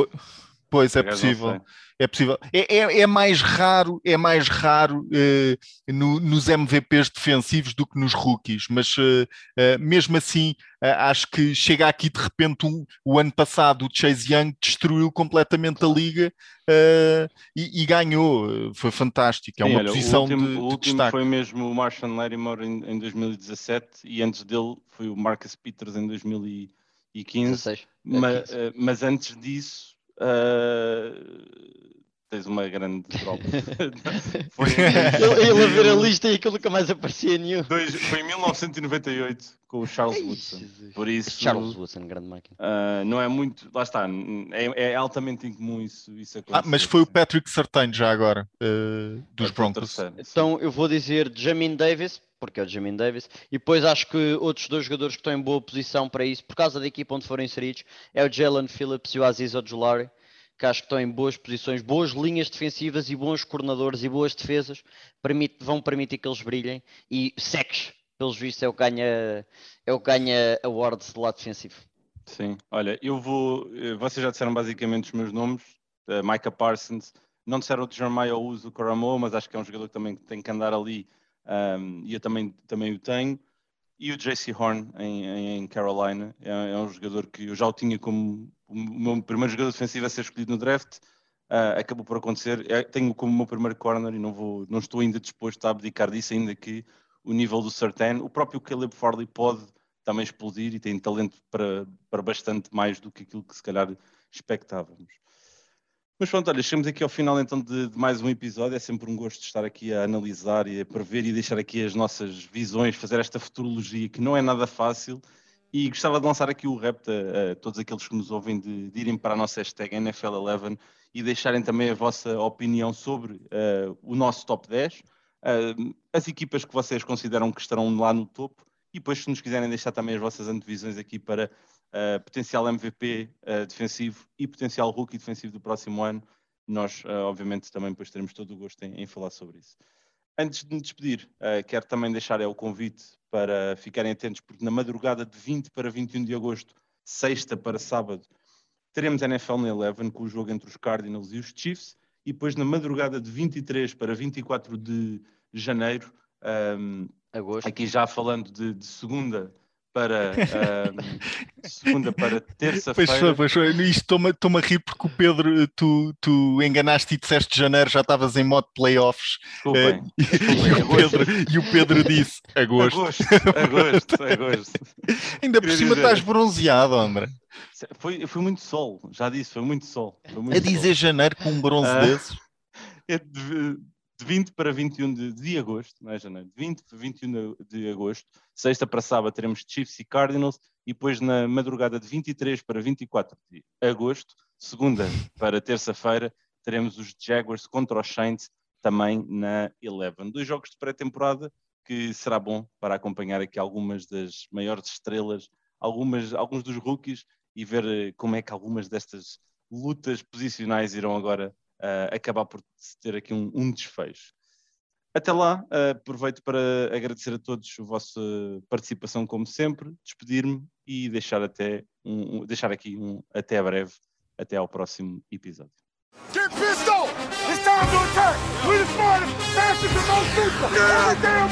Pois é possível. É possível. É, é, é, mais raro, é mais raro uh, no, nos MVPs defensivos do que nos rookies, mas uh, uh, mesmo assim acho que chega aqui de repente um, o ano passado o Chase Young destruiu completamente a liga e, e, ganhou. Foi fantástico. É Sim, uma olha, posição o último, de, de o último destaque. foi mesmo o Marshall Lattimore em, em 2017 e antes dele foi o Marcus Peters em 2015. 16, mas, mas antes disso Uh, tens uma grande drop. foi ele, a ver a lista e aquilo nunca mais aparecia nenhum. Dois, foi em 1998 com o Charles Ei, Woodson. Jesus. Por isso, Charles Woodson, grande máquina. Uh, não é muito, lá está, é, é altamente incomum isso, isso acontecer. Ah, mas foi o Patrick Sartain já agora, uh, dos Broncos. Então eu vou dizer Jamin Davis, porque é o Jamin Davis, e depois acho que outros dois jogadores que estão em boa posição para isso, por causa da equipa onde foram inseridos, é o Jalen Phillips e o Aziz Ojulari, que acho que estão em boas posições, boas linhas defensivas e bons coordenadores e boas defesas, permite, vão permitir que eles brilhem, e sex, pelos vistos, é o que ganha, é o awards do lado defensivo. Sim, olha, eu vou, eh, vocês já disseram basicamente os meus nomes, uh, Micah Parsons, não disseram o Jeremiah ou o Coramo, mas acho que é um jogador que também tem que andar ali um, e eu também, também o tenho. E o JC Horn em, em Carolina é, é, um jogador que eu já o tinha como o meu primeiro jogador defensivo a ser escolhido no draft. Uh, acabou por acontecer. É, tenho como o meu primeiro corner e não, vou, não estou ainda disposto a abdicar disso, ainda que o nível do Certain, o próprio Caleb Farley pode também explodir e tem talento para, para bastante mais do que aquilo que se calhar expectávamos. Mas pronto, olha, chegamos aqui ao final então de, de, mais um episódio. É sempre um gosto estar aqui a analisar e a prever e deixar aqui as nossas visões, fazer esta futurologia que não é nada fácil. E gostava de lançar aqui o repto a, todos aqueles que nos ouvem de, de, irem para a nossa hashtag NFL11 e deixarem também a vossa opinião sobre uh, o nosso top 10, uh, eh, as equipas que vocês consideram que estarão lá no topo e depois se nos quiserem deixar também as vossas antevisões aqui para uh, potencial MVP uh, eh, defensivo e potencial rookie defensivo do próximo ano, nós, uh, obviamente, também depois teremos todo o gosto em, em falar sobre isso. Antes de me despedir, quero também deixar é o convite para ficarem atentos, porque na madrugada de 20 para 21 de agosto, sexta para sábado, teremos NFL na Eleven com o jogo entre os Cardinals e os Chiefs, e depois na madrugada de 23 para 24 de janeiro, um, ehm, aqui já falando de, de segunda para uh, segunda para terça-feira. Pois pois foi. Estou-me a rir porque o Pedro, tu, tu enganaste e disseste de janeiro, já estavas em modo playoffs. Desculpem, uh, desculpem, e, o Pedro, e, o Pedro, disse agosto. Agosto, agosto, agosto. Ainda por cima estás bronzeado, André. Foi, foi muito sol, já disse, foi muito sol. Foi muito a dizer sol. janeiro com um bronze uh, desses? É de, de 20 para 21 de, de agosto, não é janeiro, de 20 para 21 de, agosto, sexta para sábado teremos Chiefs e Cardinals, e depois na madrugada de 23 para 24 de agosto, segunda para terça-feira, teremos os Jaguars contra os Saints, também na Eleven. Dois jogos de pré-temporada que será bom para acompanhar aqui algumas das maiores estrelas, algumas, alguns dos rookies e ver eh, como é que algumas destas lutas posicionais irão agora uh, acabar por ter aqui um, um desfecho. Até lá, uh, aproveito para agradecer a todos a vossa participação, como sempre, despedir-me e deixar, até um, um, deixar aqui um até breve, até ao próximo episódio. Get! It's time to attack! We're the smartest, fastest, and most! Yeah. Every damn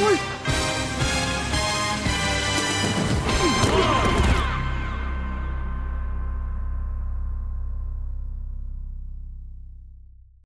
week!